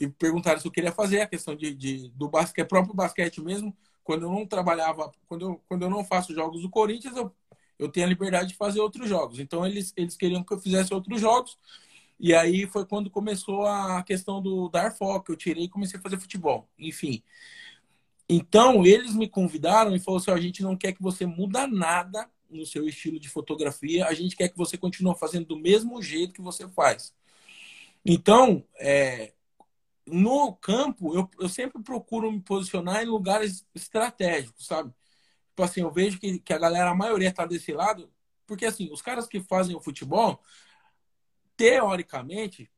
E perguntaram se eu queria fazer a questão de, de do basquete, próprio basquete mesmo, quando eu não trabalhava, quando eu, quando eu não faço jogos do Corinthians, eu, eu tenho a liberdade de fazer outros jogos. Então eles, eles queriam que eu fizesse outros jogos. E aí foi quando começou a questão do dar foco, eu tirei e comecei a fazer futebol. Enfim. Então eles me convidaram e falaram assim: a gente não quer que você muda nada no seu estilo de fotografia, a gente quer que você continue fazendo do mesmo jeito que você faz. Então, é, no campo, eu, eu sempre procuro me posicionar em lugares estratégicos, sabe? Tipo assim, eu vejo que, que a galera, a maioria tá desse lado, porque assim, os caras que fazem o futebol, teoricamente,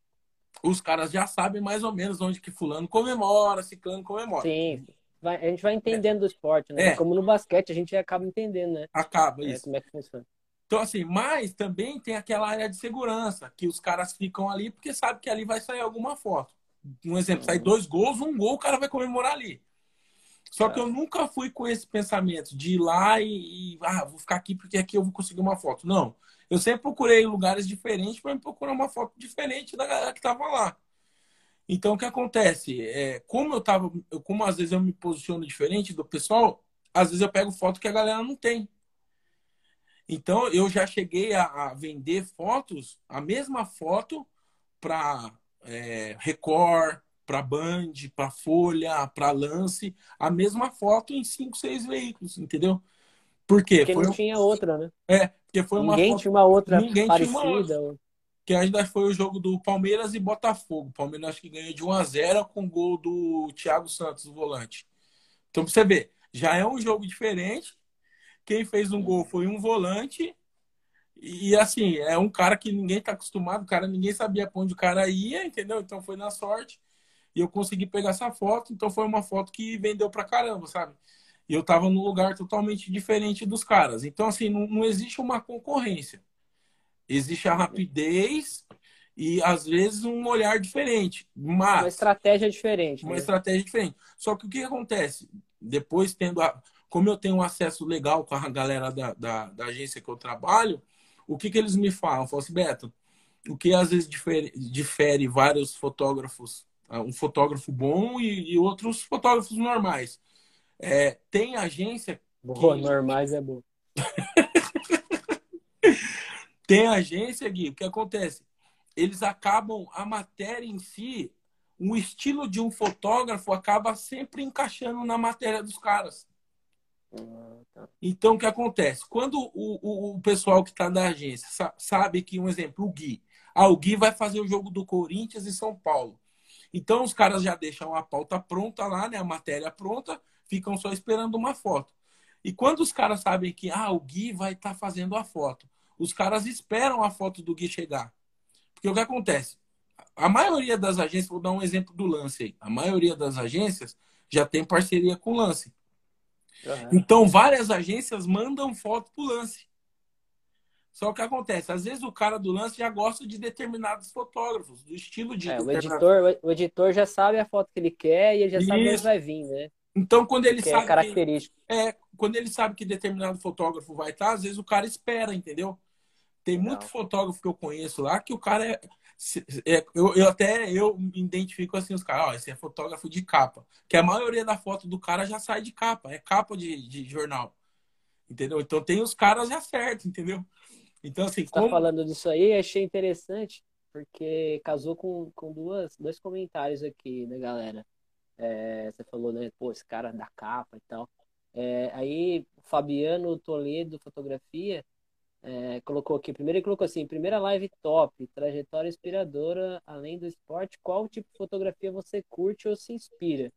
os caras já sabem mais ou menos onde que fulano comemora, ciclano comemora. Sim, vai, a gente vai entendendo é. do esporte, né? É. Como no basquete, a gente acaba entendendo, né? Acaba, é, isso. Como é que funciona. Então, assim, mas também tem aquela área de segurança, que os caras ficam ali porque sabe que ali vai sair alguma foto um exemplo, sai dois gols, um gol, o cara vai comemorar ali. Só que eu nunca fui com esse pensamento de ir lá e, e, ah, vou ficar aqui porque aqui eu vou conseguir uma foto. Não. Eu sempre procurei lugares diferentes para me procurar uma foto diferente da galera que estava lá. Então, o que acontece? É, como eu tava, como às vezes eu me posiciono diferente do pessoal, às vezes eu pego foto que a galera não tem. Então, eu já cheguei a, a vender fotos, a mesma foto, para é, Record, para Band, para Folha, para Lance, a mesma foto em cinco, seis veículos, entendeu? Por quê? Porque foi não tinha outra, né? É, porque foi uma Ninguém foto... tinha uma outra Ninguém parecida. Tinha uma outra. Que ainda foi o jogo do Palmeiras e Botafogo. O Palmeiras acho que ganhou de 1 a 0 com o gol do Thiago Santos, o volante. Então, pra você ver, já é um jogo diferente. Quem fez um gol foi um volante e assim, é um cara que ninguém tá acostumado, cara, ninguém sabia pra onde o cara ia, entendeu? Então foi na sorte. E eu consegui pegar essa foto, então foi uma foto que vendeu pra caramba, sabe? E eu tava num lugar totalmente diferente dos caras. Então, assim, não, não existe uma concorrência. Existe a rapidez e, às vezes, um olhar diferente. Mas, uma estratégia diferente. Uma né? estratégia diferente. Só que o que acontece? Depois, tendo a, como eu tenho um acesso legal com a galera da, da, da agência que eu trabalho, o que, que eles me falam? Falam assim, Beto, o que às vezes difere, difere vários fotógrafos, ah, um fotógrafo bom e, e outros fotógrafos normais. É, tem agência. Boa, que... normais é bom. tem agência, Gui, o que acontece? Eles acabam, a matéria em si, o estilo de um fotógrafo acaba sempre encaixando na matéria dos caras. Então, o que acontece? Quando o, o, o pessoal que está da agência sabe que, um exemplo, o Gui. Ah, o Gui vai fazer o jogo do Corinthians e São Paulo. Então, os caras já deixam a pauta pronta lá, né? A matéria pronta, ficam só esperando uma foto. E quando os caras sabem que, ah, o Gui vai estar tá fazendo a foto, os caras esperam a foto do Gui chegar. Porque o que acontece? A maioria das agências, vou dar um exemplo do lance aí. A maioria das agências já tem parceria com o lance. Uhum. Então, várias agências mandam foto pro lance. Só que acontece, às vezes o cara do lance já gosta de determinados fotógrafos, do estilo de. É, o, editor, o editor já sabe a foto que ele quer e ele já Isso. sabe onde vai vir, né? Então, quando ele que é sabe. É característico. Que, é, quando ele sabe que determinado fotógrafo vai estar, às vezes o cara espera, entendeu? Tem Não. muito fotógrafo que eu conheço lá que o cara é. É eu, eu, até eu identifico assim os caras, ó, esse é fotógrafo de capa. Que a maioria da foto do cara já sai de capa, é capa de, de jornal. Entendeu? Então tem os caras já certo, entendeu? Então, assim, Você tá como... tá falando disso aí, achei interessante, porque casou com, com duas, dois comentários aqui, né, galera? É, você falou, né, pô, esse cara da capa e tal. É, aí, Fabiano Toledo, fotografia, é, colocou aqui, primeiro ele colocou assim, primeira live top, trajetória inspiradora, além do esporte, qual tipo de fotografia você curte ou se inspira?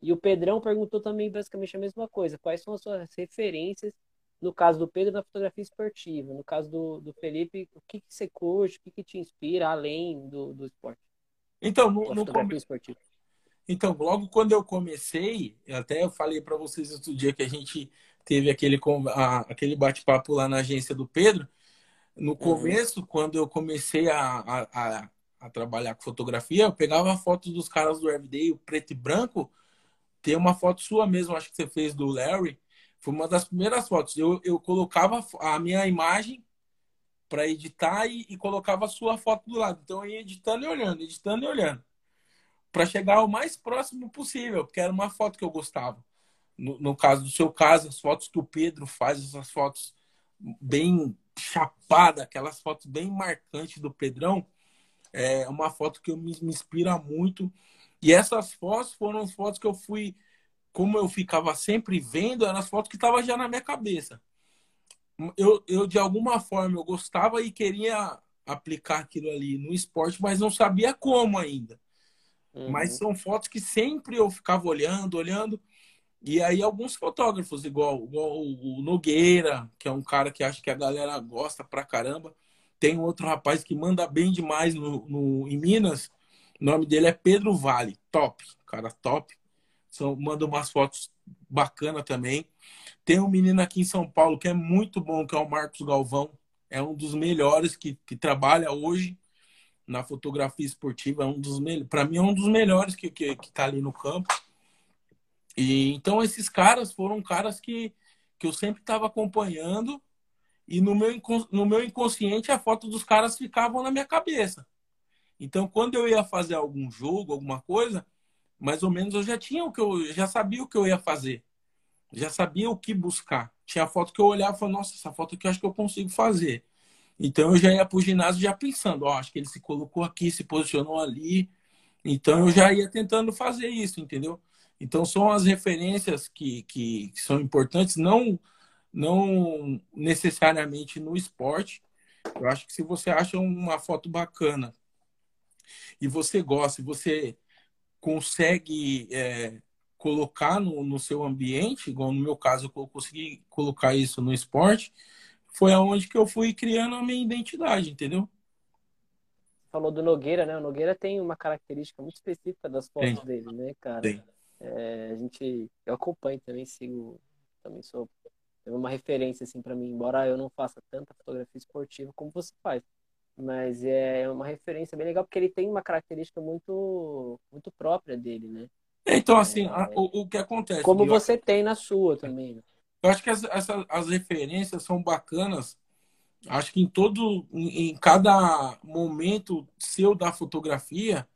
E o Pedrão perguntou também basicamente a mesma coisa, quais são as suas referências no caso do Pedro, na fotografia esportiva. No caso do, do Felipe, o que, que você curte, o que, que te inspira além do, do esporte? Então, no, no come... Então, logo quando eu comecei, até eu falei para vocês outro dia que a gente teve aquele, a, aquele bate-papo lá na agência do Pedro. No uhum. começo, uhum. quando eu comecei a, a, a, trabalhar com fotografia, eu pegava fotos dos caras do Everyday, o preto e branco. Tem uma foto sua mesmo, acho que você fez do Larry foi uma das primeiras fotos. Eu, eu colocava a minha imagem para editar e, e, colocava a sua foto do lado. Então eu ia editando e olhando, editando e olhando. Para chegar o mais próximo possível, porque era uma foto que eu gostava. No, no, caso do seu caso, as fotos que o Pedro faz, essas fotos bem chapada, aquelas fotos bem marcantes do Pedrão, é uma foto que eu me, me inspira muito. E essas fotos foram as fotos que eu fui como eu ficava sempre vendo, eram as fotos que estavam já na minha cabeça. Eu, eu, de alguma forma, eu gostava e queria aplicar aquilo ali no esporte, mas não sabia como ainda. Uhum. Mas são fotos que sempre eu ficava olhando, olhando. E aí alguns fotógrafos, igual, igual o Nogueira, que é um cara que acho que a galera gosta pra caramba. Tem outro rapaz que manda bem demais no, no, em Minas. O nome dele é Pedro Vale. Top. Cara top. São, manda umas fotos bacana também. Tem um menino aqui em São Paulo que é muito bom, que é o Marcos Galvão. É um dos melhores que, que trabalha hoje na fotografia esportiva. É um dos para mim é um dos melhores que que, que tá ali no campo. E então esses caras foram caras que que eu sempre estava acompanhando e no meu no meu inconsciente a foto dos caras ficavam na minha cabeça. Então quando eu ia fazer algum jogo, alguma coisa, mais ou menos eu já tinha o que eu já sabia o que eu ia fazer. Já sabia o que buscar. Tinha foto que eu olhava e falava, nossa, essa foto aqui eu acho que eu consigo fazer. Então eu já ia para o ginásio já pensando, ó, acho que ele se colocou aqui, se posicionou ali. Então eu já ia tentando fazer isso, entendeu? Então são as referências que, que, que são importantes, não, não necessariamente no esporte. Eu acho que se você acha uma foto bacana e você gosta, e você consegue é, colocar no, no seu ambiente, igual no meu caso eu consegui colocar isso no esporte, foi aonde que eu fui criando a minha identidade, entendeu? Falou do Nogueira, né? O Nogueira tem uma característica muito específica das fotos tem. dele, né, cara? Tem. É, a gente, eu acompanho também, sigo, também sou é uma referência assim para mim, embora eu não faça tanta fotografia esportiva como você faz. Mas é uma referência bem legal porque ele tem uma característica muito, muito própria dele, né? Então, assim, é, a, o, o, que acontece. Como você tem na sua também. Né? Eu acho que as, essa, as referências são bacanas. Acho que em todo, em, em cada momento seu da fotografia,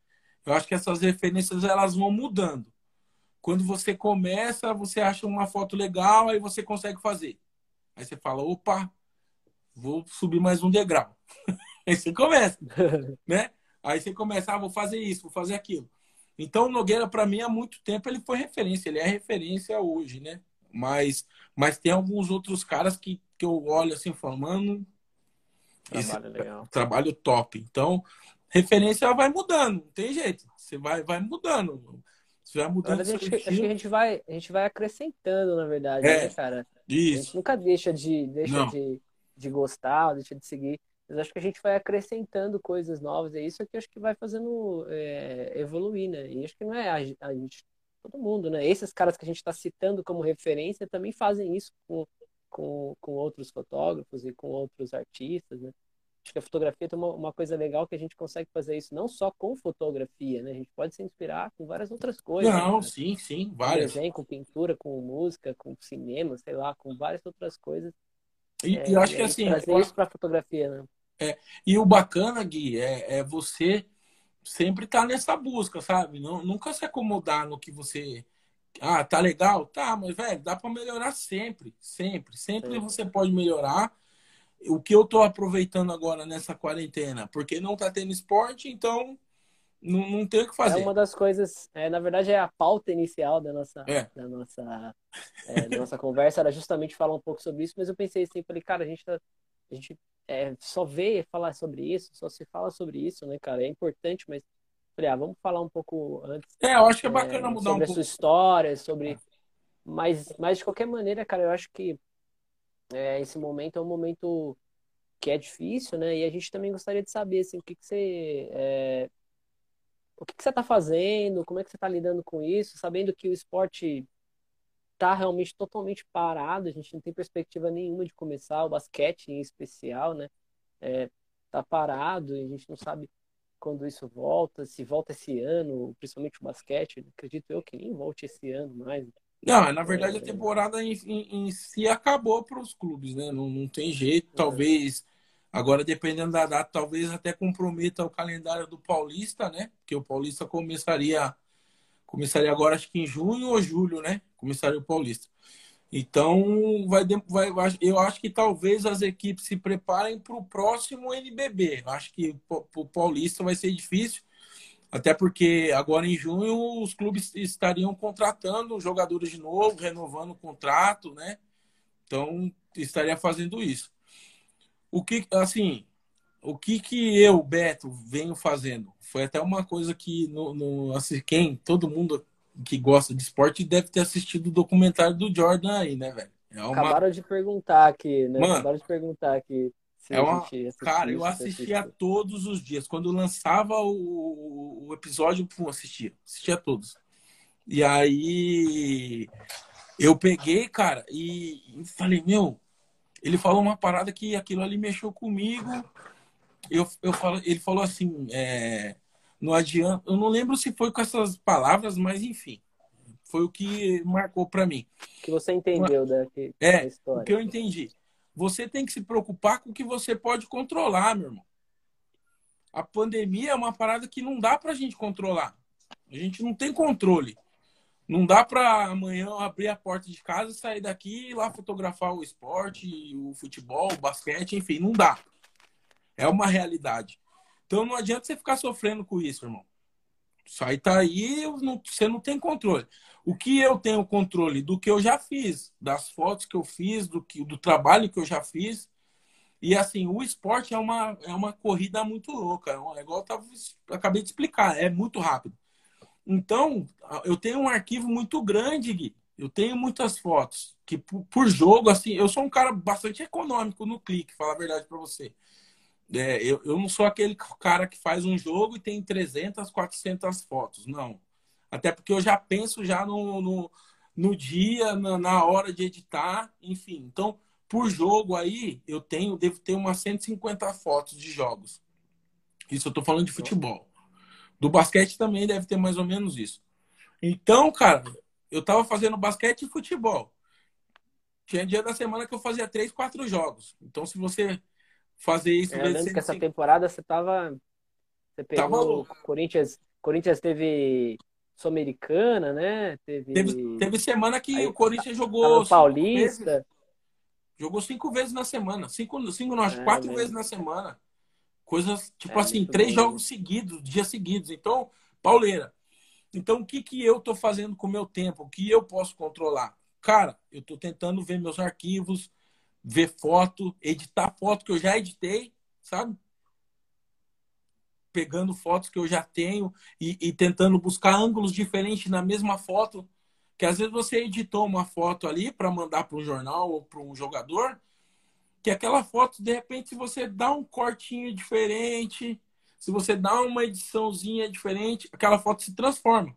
eu acho que essas referências elas vão mudando. Quando você começa, você acha uma foto legal, aí você consegue fazer. Aí você fala, opa, vou subir mais um degrau. Aí você começa, né? Aí você começa, ah, vou fazer isso, vou fazer aquilo. Então, o Nogueira, para mim, há muito tempo, ele foi referência. Ele é referência hoje, né? Mas, mas tem alguns outros caras que, que eu olho assim, falando, trabalho, legal. trabalho top. Então, referência vai mudando, não tem jeito. Você vai, vai mudando. Você vai mudando. Mas a gente, acho que a gente vai, a gente vai acrescentando, na verdade, é, né, cara? Isso. A gente nunca deixa de, deixa de de gostar, deixa de seguir. Mas acho que a gente vai acrescentando coisas novas, é isso que acho que vai fazendo é, evoluir, né? E acho que não é a, a gente, todo mundo, né? Esses caras que a gente está citando como referência também fazem isso com, com, com outros fotógrafos e com outros artistas, né? Acho que a fotografia tem uma, uma coisa legal que a gente consegue fazer isso não só com fotografia, né? A gente pode se inspirar com várias outras coisas. Não, né? sim, sim, várias. Com desenho, com pintura, com música, com cinema, sei lá, com várias outras coisas. E, é, eu acho que assim. Trazer isso para fotografia, né? É, e o bacana, Gui, é, é você sempre estar tá nessa busca, sabe? Não, nunca se acomodar no que você. Ah, tá legal? Tá, mas, velho, dá para melhorar sempre, sempre. Sempre você pode melhorar o que eu estou aproveitando agora nessa quarentena? Porque não está tendo esporte, então não, não tem o que fazer. É uma das coisas, é, na verdade, é a pauta inicial da nossa, é. da nossa, é, da nossa conversa, era justamente falar um pouco sobre isso, mas eu pensei assim, falei, cara, a gente, tá, a gente é, só vê falar sobre isso, só se fala sobre isso, né, cara? É importante, mas falei, ah, vamos falar um pouco antes. É, eu acho que é bacana mudar um pouco. Sobre a sua história, sobre. Mas, mas de qualquer maneira, cara, eu acho que é, esse momento é um momento que é difícil, né? E a gente também gostaria de saber assim, o que, que você é, o que, que você está fazendo, como é que você está lidando com isso, sabendo que o esporte está realmente totalmente parado, a gente não tem perspectiva nenhuma de começar, o basquete em especial, né? É, tá parado e a gente não sabe quando isso volta, se volta esse ano, principalmente o basquete, acredito eu que nem volte esse ano mais. Não, na verdade a é. temporada em, em, em si acabou para os clubes, né? Não, não tem jeito. É. Talvez, agora dependendo da data, talvez até comprometa o calendário do Paulista, né? Porque o Paulista começaria, começaria agora acho que em junho ou julho, né? Começaria o Paulista. Então, vai, vai, eu acho que talvez as equipes se preparem para o próximo NBB. Eu acho que o Paulista vai ser difícil até porque agora em junho os clubes estariam contratando jogadores de novo, renovando o contrato, né? Então estaria fazendo isso. O que, assim, o que que eu, Beto, venho fazendo? Foi até uma coisa que no, no assim, quem, todo mundo que gosta de esporte deve ter assistido o documentário do Jordan aí, né, velho? É uma... Acabaram de perguntar aqui, né? Mano, Acabaram de perguntar aqui é uma... Cara, eu assistia todos os dias. Quando lançava o, o episódio, pum, assistia. Assistia todos. E aí eu peguei, cara, e falei, meu, ele falou uma parada que aquilo ali mexeu comigo. Eu, eu falo, ele falou assim, é, não adianta. Eu não lembro se foi com essas palavras, mas enfim. Foi o que marcou para mim. que você entendeu da, é, da história. O que eu entendi. Você tem que se preocupar com o que você pode controlar, meu irmão. A pandemia é uma parada que não dá para a gente controlar. A gente não tem controle. Não dá para amanhã abrir a porta de casa, sair daqui e ir lá fotografar o esporte, o futebol, o basquete, enfim, não dá. É uma realidade. Então não adianta você ficar sofrendo com isso, irmão. Aí tá aí, você não tem controle. O que eu tenho controle do que eu já fiz, das fotos que eu fiz, do, que, do trabalho que eu já fiz. E assim, o esporte é uma, é uma corrida muito louca. É igual eu tava, acabei de explicar, é muito rápido. Então, eu tenho um arquivo muito grande, Gui. Eu tenho muitas fotos que por, por jogo, assim, eu sou um cara bastante econômico no clique, falar a verdade para você. É, eu, eu não sou aquele cara que faz um jogo e tem 300, 400 fotos. Não. Até porque eu já penso já no, no, no dia, na, na, hora de editar, enfim. Então, por jogo aí, eu tenho, devo ter umas 150 fotos de jogos. Isso eu estou falando de futebol. Do basquete também deve ter mais ou menos isso. Então, cara, eu estava fazendo basquete e futebol. Tinha dia da semana que eu fazia três, quatro jogos. Então, se você fazer isso... Eu lembro que essa temporada você estava... Você pegou tava... Corinthians... Corinthians teve Sul-Americana, né? Teve... teve... Teve, semana que Aí, o Corinthians jogou. Paulista. Vezes. Jogou cinco vezes na semana. Cinco, cinco não, é, quatro vezes na semana. Coisas, tipo é, assim, três jogos seguidos, dias seguidos. Então, pauleira. Então, o que, que eu tô fazendo com o meu tempo? O que eu posso controlar? Cara, eu tô tentando ver meus arquivos, ver foto, editar foto que eu já editei, sabe? pegando fotos que eu já tenho e, e tentando buscar ângulos diferentes na mesma foto. Que às vezes você editou uma foto ali para mandar para um jornal ou para um jogador que aquela foto, de repente, se você dá um cortinho diferente, se você dá uma ediçãozinha diferente, aquela foto se transforma.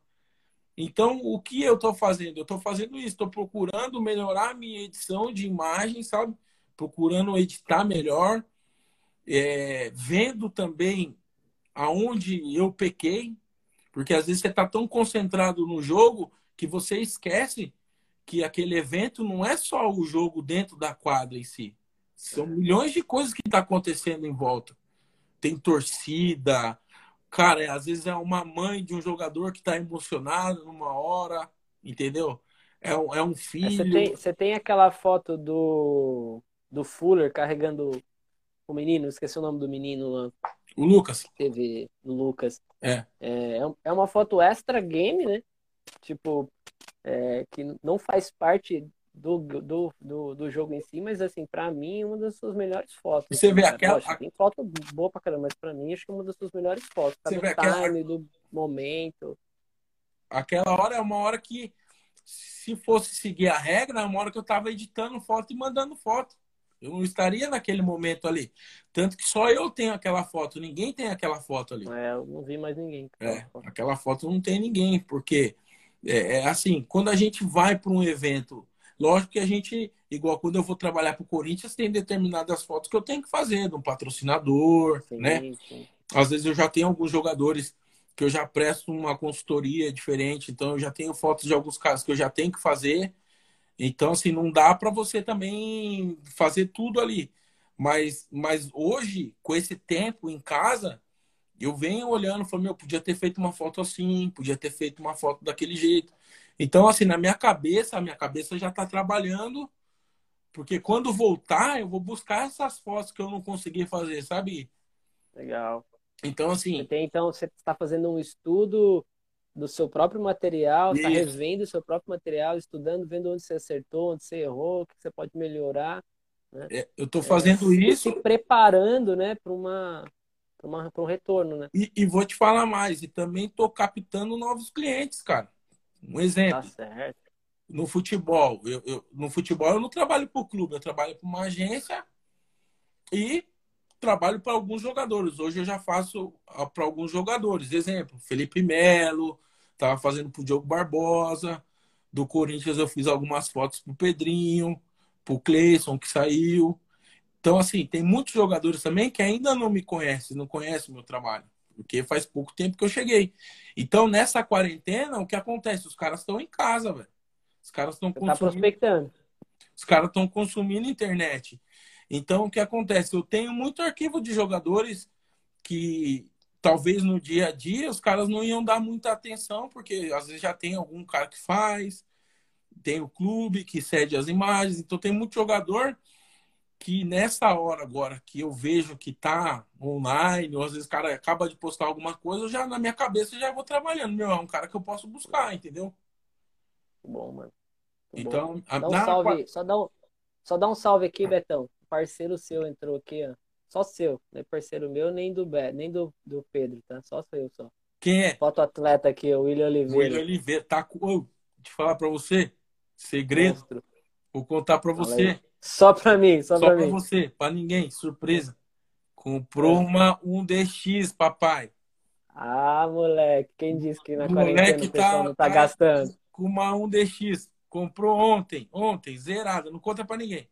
Então, o que eu estou fazendo? Eu estou fazendo isso, estou procurando melhorar a minha edição de imagem, sabe? Procurando editar melhor, é, vendo também aonde eu pequei, porque às vezes você está tão concentrado no jogo que você esquece que aquele evento não é só o jogo dentro da quadra em si. São milhões de coisas que está acontecendo em volta. Tem torcida, cara, é, às vezes é uma mãe de um jogador que está emocionado numa hora, entendeu? É um, é um filho. Você tem, você tem aquela foto do, do Fuller carregando o menino, esqueci o nome do menino lá. O Lucas. Teve o Lucas. É. é. É uma foto extra game, né? Tipo, é, que não faz parte do, do, do, do, jogo em si, mas assim, para mim, uma das suas melhores fotos. Você vê aquela. Poxa, tem foto boa pra caramba, mas pra mim, acho que é uma das suas melhores fotos. Tá? Você vê aquela... time, do momento. Aquela hora é uma hora que, se fosse seguir a regra, é uma hora que eu tava editando foto e mandando foto. Eu não estaria naquele momento ali. Tanto que só eu tenho aquela foto, ninguém tem aquela foto ali. É, eu não vi mais ninguém. É, aquela foto não tem ninguém, porque é, é assim, quando a gente vai para um evento, lógico que a gente, igual quando eu vou trabalhar para o Corinthians, tem determinadas fotos que eu tenho que fazer de um patrocinador, sim, né? Sim. Às vezes eu já tenho alguns jogadores que eu já presto uma consultoria diferente, então eu já tenho fotos de alguns casos que eu já tenho que fazer então, assim, não dá para você também fazer tudo ali. Mas, mas hoje, com esse tempo em casa, eu venho olhando e falo, meu, podia ter feito uma foto assim, podia ter feito uma foto daquele jeito. Então, assim, na minha cabeça, a minha cabeça já está trabalhando, porque quando voltar, eu vou buscar essas fotos que eu não consegui fazer, sabe? Legal. Então, assim. Você tem, então, você está fazendo um estudo do seu próprio material, está revendo o seu próprio material, estudando, vendo onde você acertou, onde você errou, o que você pode melhorar. Né? É, eu estou fazendo é, isso. Se preparando né, para uma, uma, um retorno. Né? E, e, vou te falar mais, e também estou captando novos clientes, cara. Um exemplo. Tá certo. No futebol, eu, eu, no futebol eu não trabalho para o clube, eu trabalho para uma agência e trabalho para alguns jogadores. Hoje eu já faço ah, para alguns jogadores. Exemplo, Felipe Melo, Tava fazendo pro Diogo Barbosa. Do Corinthians eu fiz algumas fotos pro Pedrinho, pro Cleison, que saiu. Então, assim, tem muitos jogadores também que ainda não me conhecem, não conhecem o meu trabalho. Porque faz pouco tempo que eu cheguei. Então, nessa quarentena, o que acontece? Os caras estão em casa, velho. Os caras estão tá consumindo. Tá prospectando. Os caras estão consumindo internet. Então, o que acontece? Eu tenho muito arquivo de jogadores que talvez no dia a dia os caras não iam dar muita atenção, porque às vezes já tem algum cara que faz, tem o clube que cede as imagens, então tem muito jogador que nessa hora agora que eu vejo que tá online, ou às vezes o cara acaba de postar alguma coisa, eu já na minha cabeça já vou trabalhando, meu, é um cara que eu posso buscar, entendeu? Bom, mano. então, bom. Dá um na... salve, só dá um, só dá um salve aqui, Betão. Parceiro seu entrou aqui, ó. Só seu, não é parceiro meu, nem do Be nem do, do Pedro, tá? Só sou eu só. Quem é? Foto atleta aqui, o William Oliveira. William Oliveira, tá com. Oh, te falar pra você, segredo. Monstro. Vou contar pra você. Só pra mim, só, só pra, pra mim. você, pra ninguém, surpresa. Comprou é. uma 1DX, papai. Ah, moleque, quem disse que na quarentena o pessoal tá, não tá, tá gastando? Com uma 1DX. Comprou ontem, ontem, zerada, não conta pra ninguém.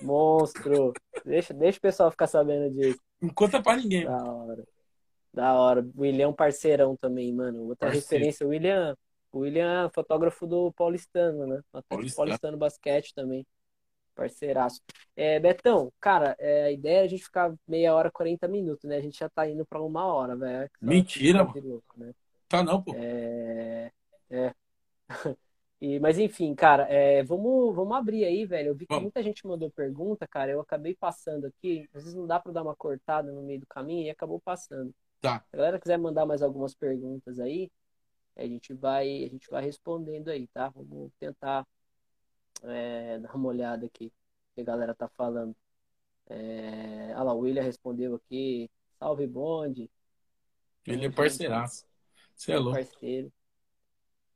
Monstro. Deixa, deixa o pessoal ficar sabendo disso. Não conta pra ninguém. Da hora. Da hora. William parceirão também, mano. Outra Parceiro. referência, William. William, fotógrafo do Paulistano, né? Paulistano, Paulistano Basquete também. Parceiraço. É, Betão, cara, é, a ideia é a gente ficar meia hora, 40 minutos, né? A gente já tá indo pra uma hora, velho. Mentira, mano. Louco, né? Tá não, pô. É. É. E, mas enfim, cara, é, vamos, vamos abrir aí, velho. Eu vi que vamos. muita gente mandou pergunta, cara. Eu acabei passando aqui. Às vezes não dá para dar uma cortada no meio do caminho e acabou passando. Tá. Se a galera quiser mandar mais algumas perguntas aí, a gente vai, a gente vai respondendo aí, tá? Vamos tentar é, dar uma olhada aqui que a galera tá falando. É... Ah lá, o William respondeu aqui. Salve, bonde. Ele é parceiraço. Você é louco. Parceiro.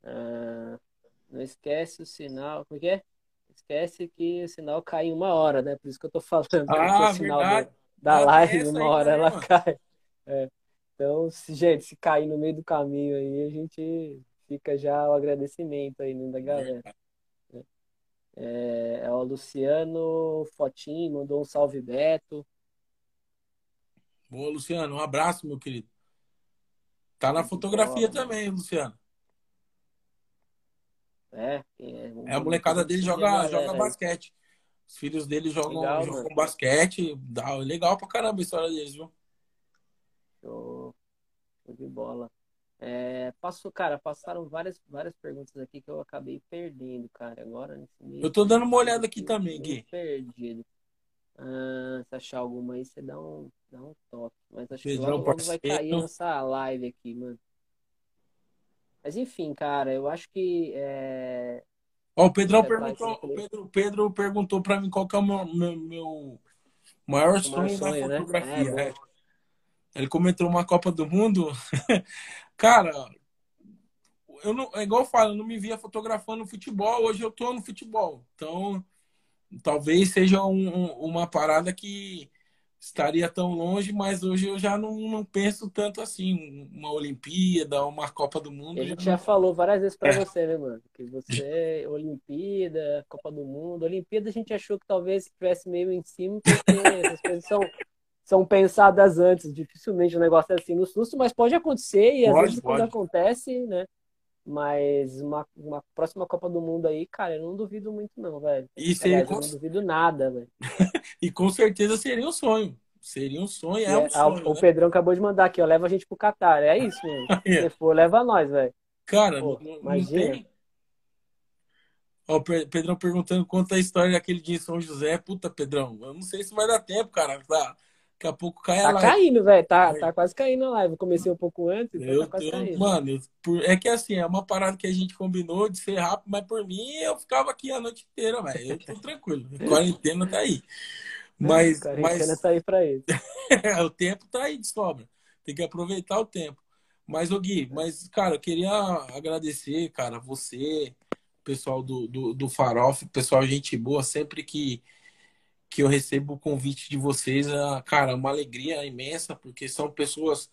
Ah, não esquece o sinal. Como é que é? esquece que o sinal cai em uma hora, né? Por isso que eu tô falando. Ah, o sinal do, da live, uma hora ela né, cai. É. Então, se, gente, se cair no meio do caminho aí, a gente fica já o agradecimento aí né, da galera. É, é o Luciano Fotinho mandou um salve Beto. Boa, Luciano, um abraço, meu querido. Tá na fotografia também, Luciano. É, é, é a molecada dele joga, joga basquete. Os filhos dele jogam, legal, jogam basquete. Dá, legal pra caramba a história deles, viu? Show. Show de bola. É, passou, cara, passaram várias, várias perguntas aqui que eu acabei perdendo, cara. Agora nesse Eu tô dando uma olhada aqui também, Gui. Perdido. Ah, se achar alguma aí, você dá um, dá um toque. Mas acho que logo, logo vai cair nessa live aqui, mano. Mas enfim, cara, eu acho que. É... Ó, o Pedrão perguntou, o Pedro, Pedro perguntou pra mim qual que é o meu, meu, meu maior sonho, sonho na né? fotografia. É, é. Ele comentou uma Copa do Mundo. Cara, eu não, é igual eu falo, eu não me via fotografando futebol, hoje eu tô no futebol. Então, talvez seja um, um, uma parada que estaria tão longe, mas hoje eu já não, não penso tanto assim. Uma Olimpíada, uma Copa do Mundo. A gente já, já falou várias vezes para é. você, né, mano? Que você, Olimpíada, Copa do Mundo. Olimpíada a gente achou que talvez estivesse meio em cima, porque essas coisas são são pensadas antes. Dificilmente o negócio é assim no susto, mas pode acontecer e às pode, vezes pode. quando acontece, né? Mas uma, uma próxima Copa do Mundo aí, cara, eu não duvido muito, não, velho. E seria com... Eu não duvido nada, velho. e com certeza seria um sonho. Seria um sonho, é, é um sonho. O né? Pedrão acabou de mandar aqui, ó. Leva a gente pro Catar. É isso, mano. é. Se for, leva nós, velho. Cara, Pô, não, imagina. Não tem... Ó, o Pedrão perguntando quanto a história daquele dia em São José. Puta, Pedrão, eu não sei se vai dar tempo, cara. Tá, Daqui a pouco cai tá a live. Tá caindo, velho. Tá, tá quase caindo a live. Comecei um pouco antes, então eu, tá quase eu, caindo. Mano, é que assim, é uma parada que a gente combinou de ser rápido, mas por mim eu ficava aqui a noite inteira, velho. Eu tô tranquilo. A quarentena tá aí. Mas. Quarentena mas... tá aí pra ele. o tempo tá aí de sobra. Tem que aproveitar o tempo. Mas, ô Gui, mas, cara, eu queria agradecer, cara, você, pessoal do, do, do Farof, pessoal, gente boa, sempre que que eu recebo o convite de vocês, é, cara, uma alegria imensa, porque são pessoas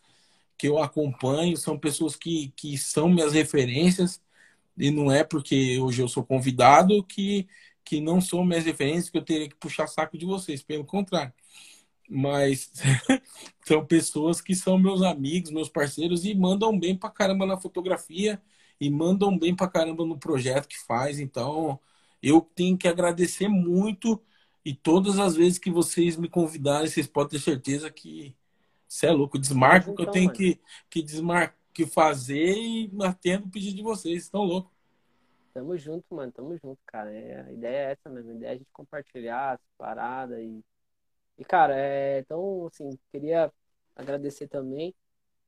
que eu acompanho, são pessoas que, que são minhas referências, e não é porque hoje eu sou convidado que, que não são minhas referências, que eu teria que puxar saco de vocês, pelo contrário. Mas são pessoas que são meus amigos, meus parceiros e mandam bem pra caramba na fotografia e mandam bem pra caramba no projeto que faz. Então, eu tenho que agradecer muito e todas as vezes que vocês me convidarem, vocês podem ter certeza que você é louco. Desmarco que eu tenho que, que, desmar, que fazer e atendo o pedido de vocês. Estão loucos. Tamo junto, mano. Tamo junto, cara. É, a ideia é essa mesmo. A ideia é a gente compartilhar as paradas e. E, cara, é, então, assim, queria agradecer também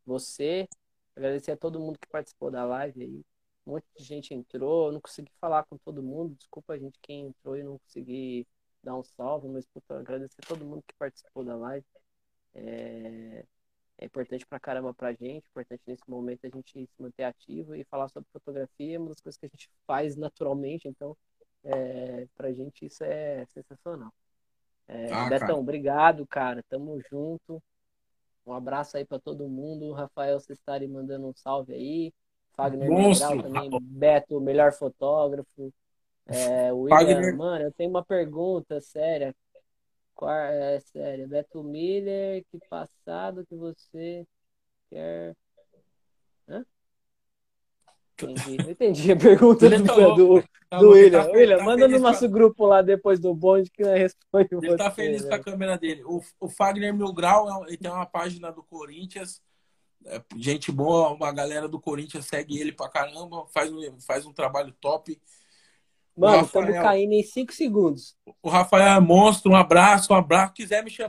você, agradecer a todo mundo que participou da live aí. Um monte de gente entrou, não consegui falar com todo mundo. Desculpa a gente quem entrou e não consegui dar um salve, mas puta, agradecer a todo mundo que participou da live. É, é importante pra caramba pra gente, importante nesse momento a gente se manter ativo e falar sobre fotografia, é uma das coisas que a gente faz naturalmente, então é, pra gente isso é sensacional. É, ah, Betão, cara. obrigado, cara. Tamo junto. Um abraço aí para todo mundo. Rafael Cestari mandando um salve aí. Fagner Monstro. também. Beto, melhor fotógrafo. É, William, Wagner... mano, eu tenho uma pergunta séria. Qual é séria? Beto Miller, que passado que você quer. Hã? Entendi, não entendi a pergunta do, tá do, do William. Tá, William, tá manda no nosso a... grupo lá depois do bonde que responde Ele tá feliz né? com a câmera dele. O, o Fagner Milgrau, ele tem uma página do Corinthians. É, gente boa, uma galera do Corinthians segue ele pra caramba, faz, faz um trabalho top. Mano, estamos caindo em 5 segundos. O Rafael é monstro, um abraço, um abraço. Quiser me chamar.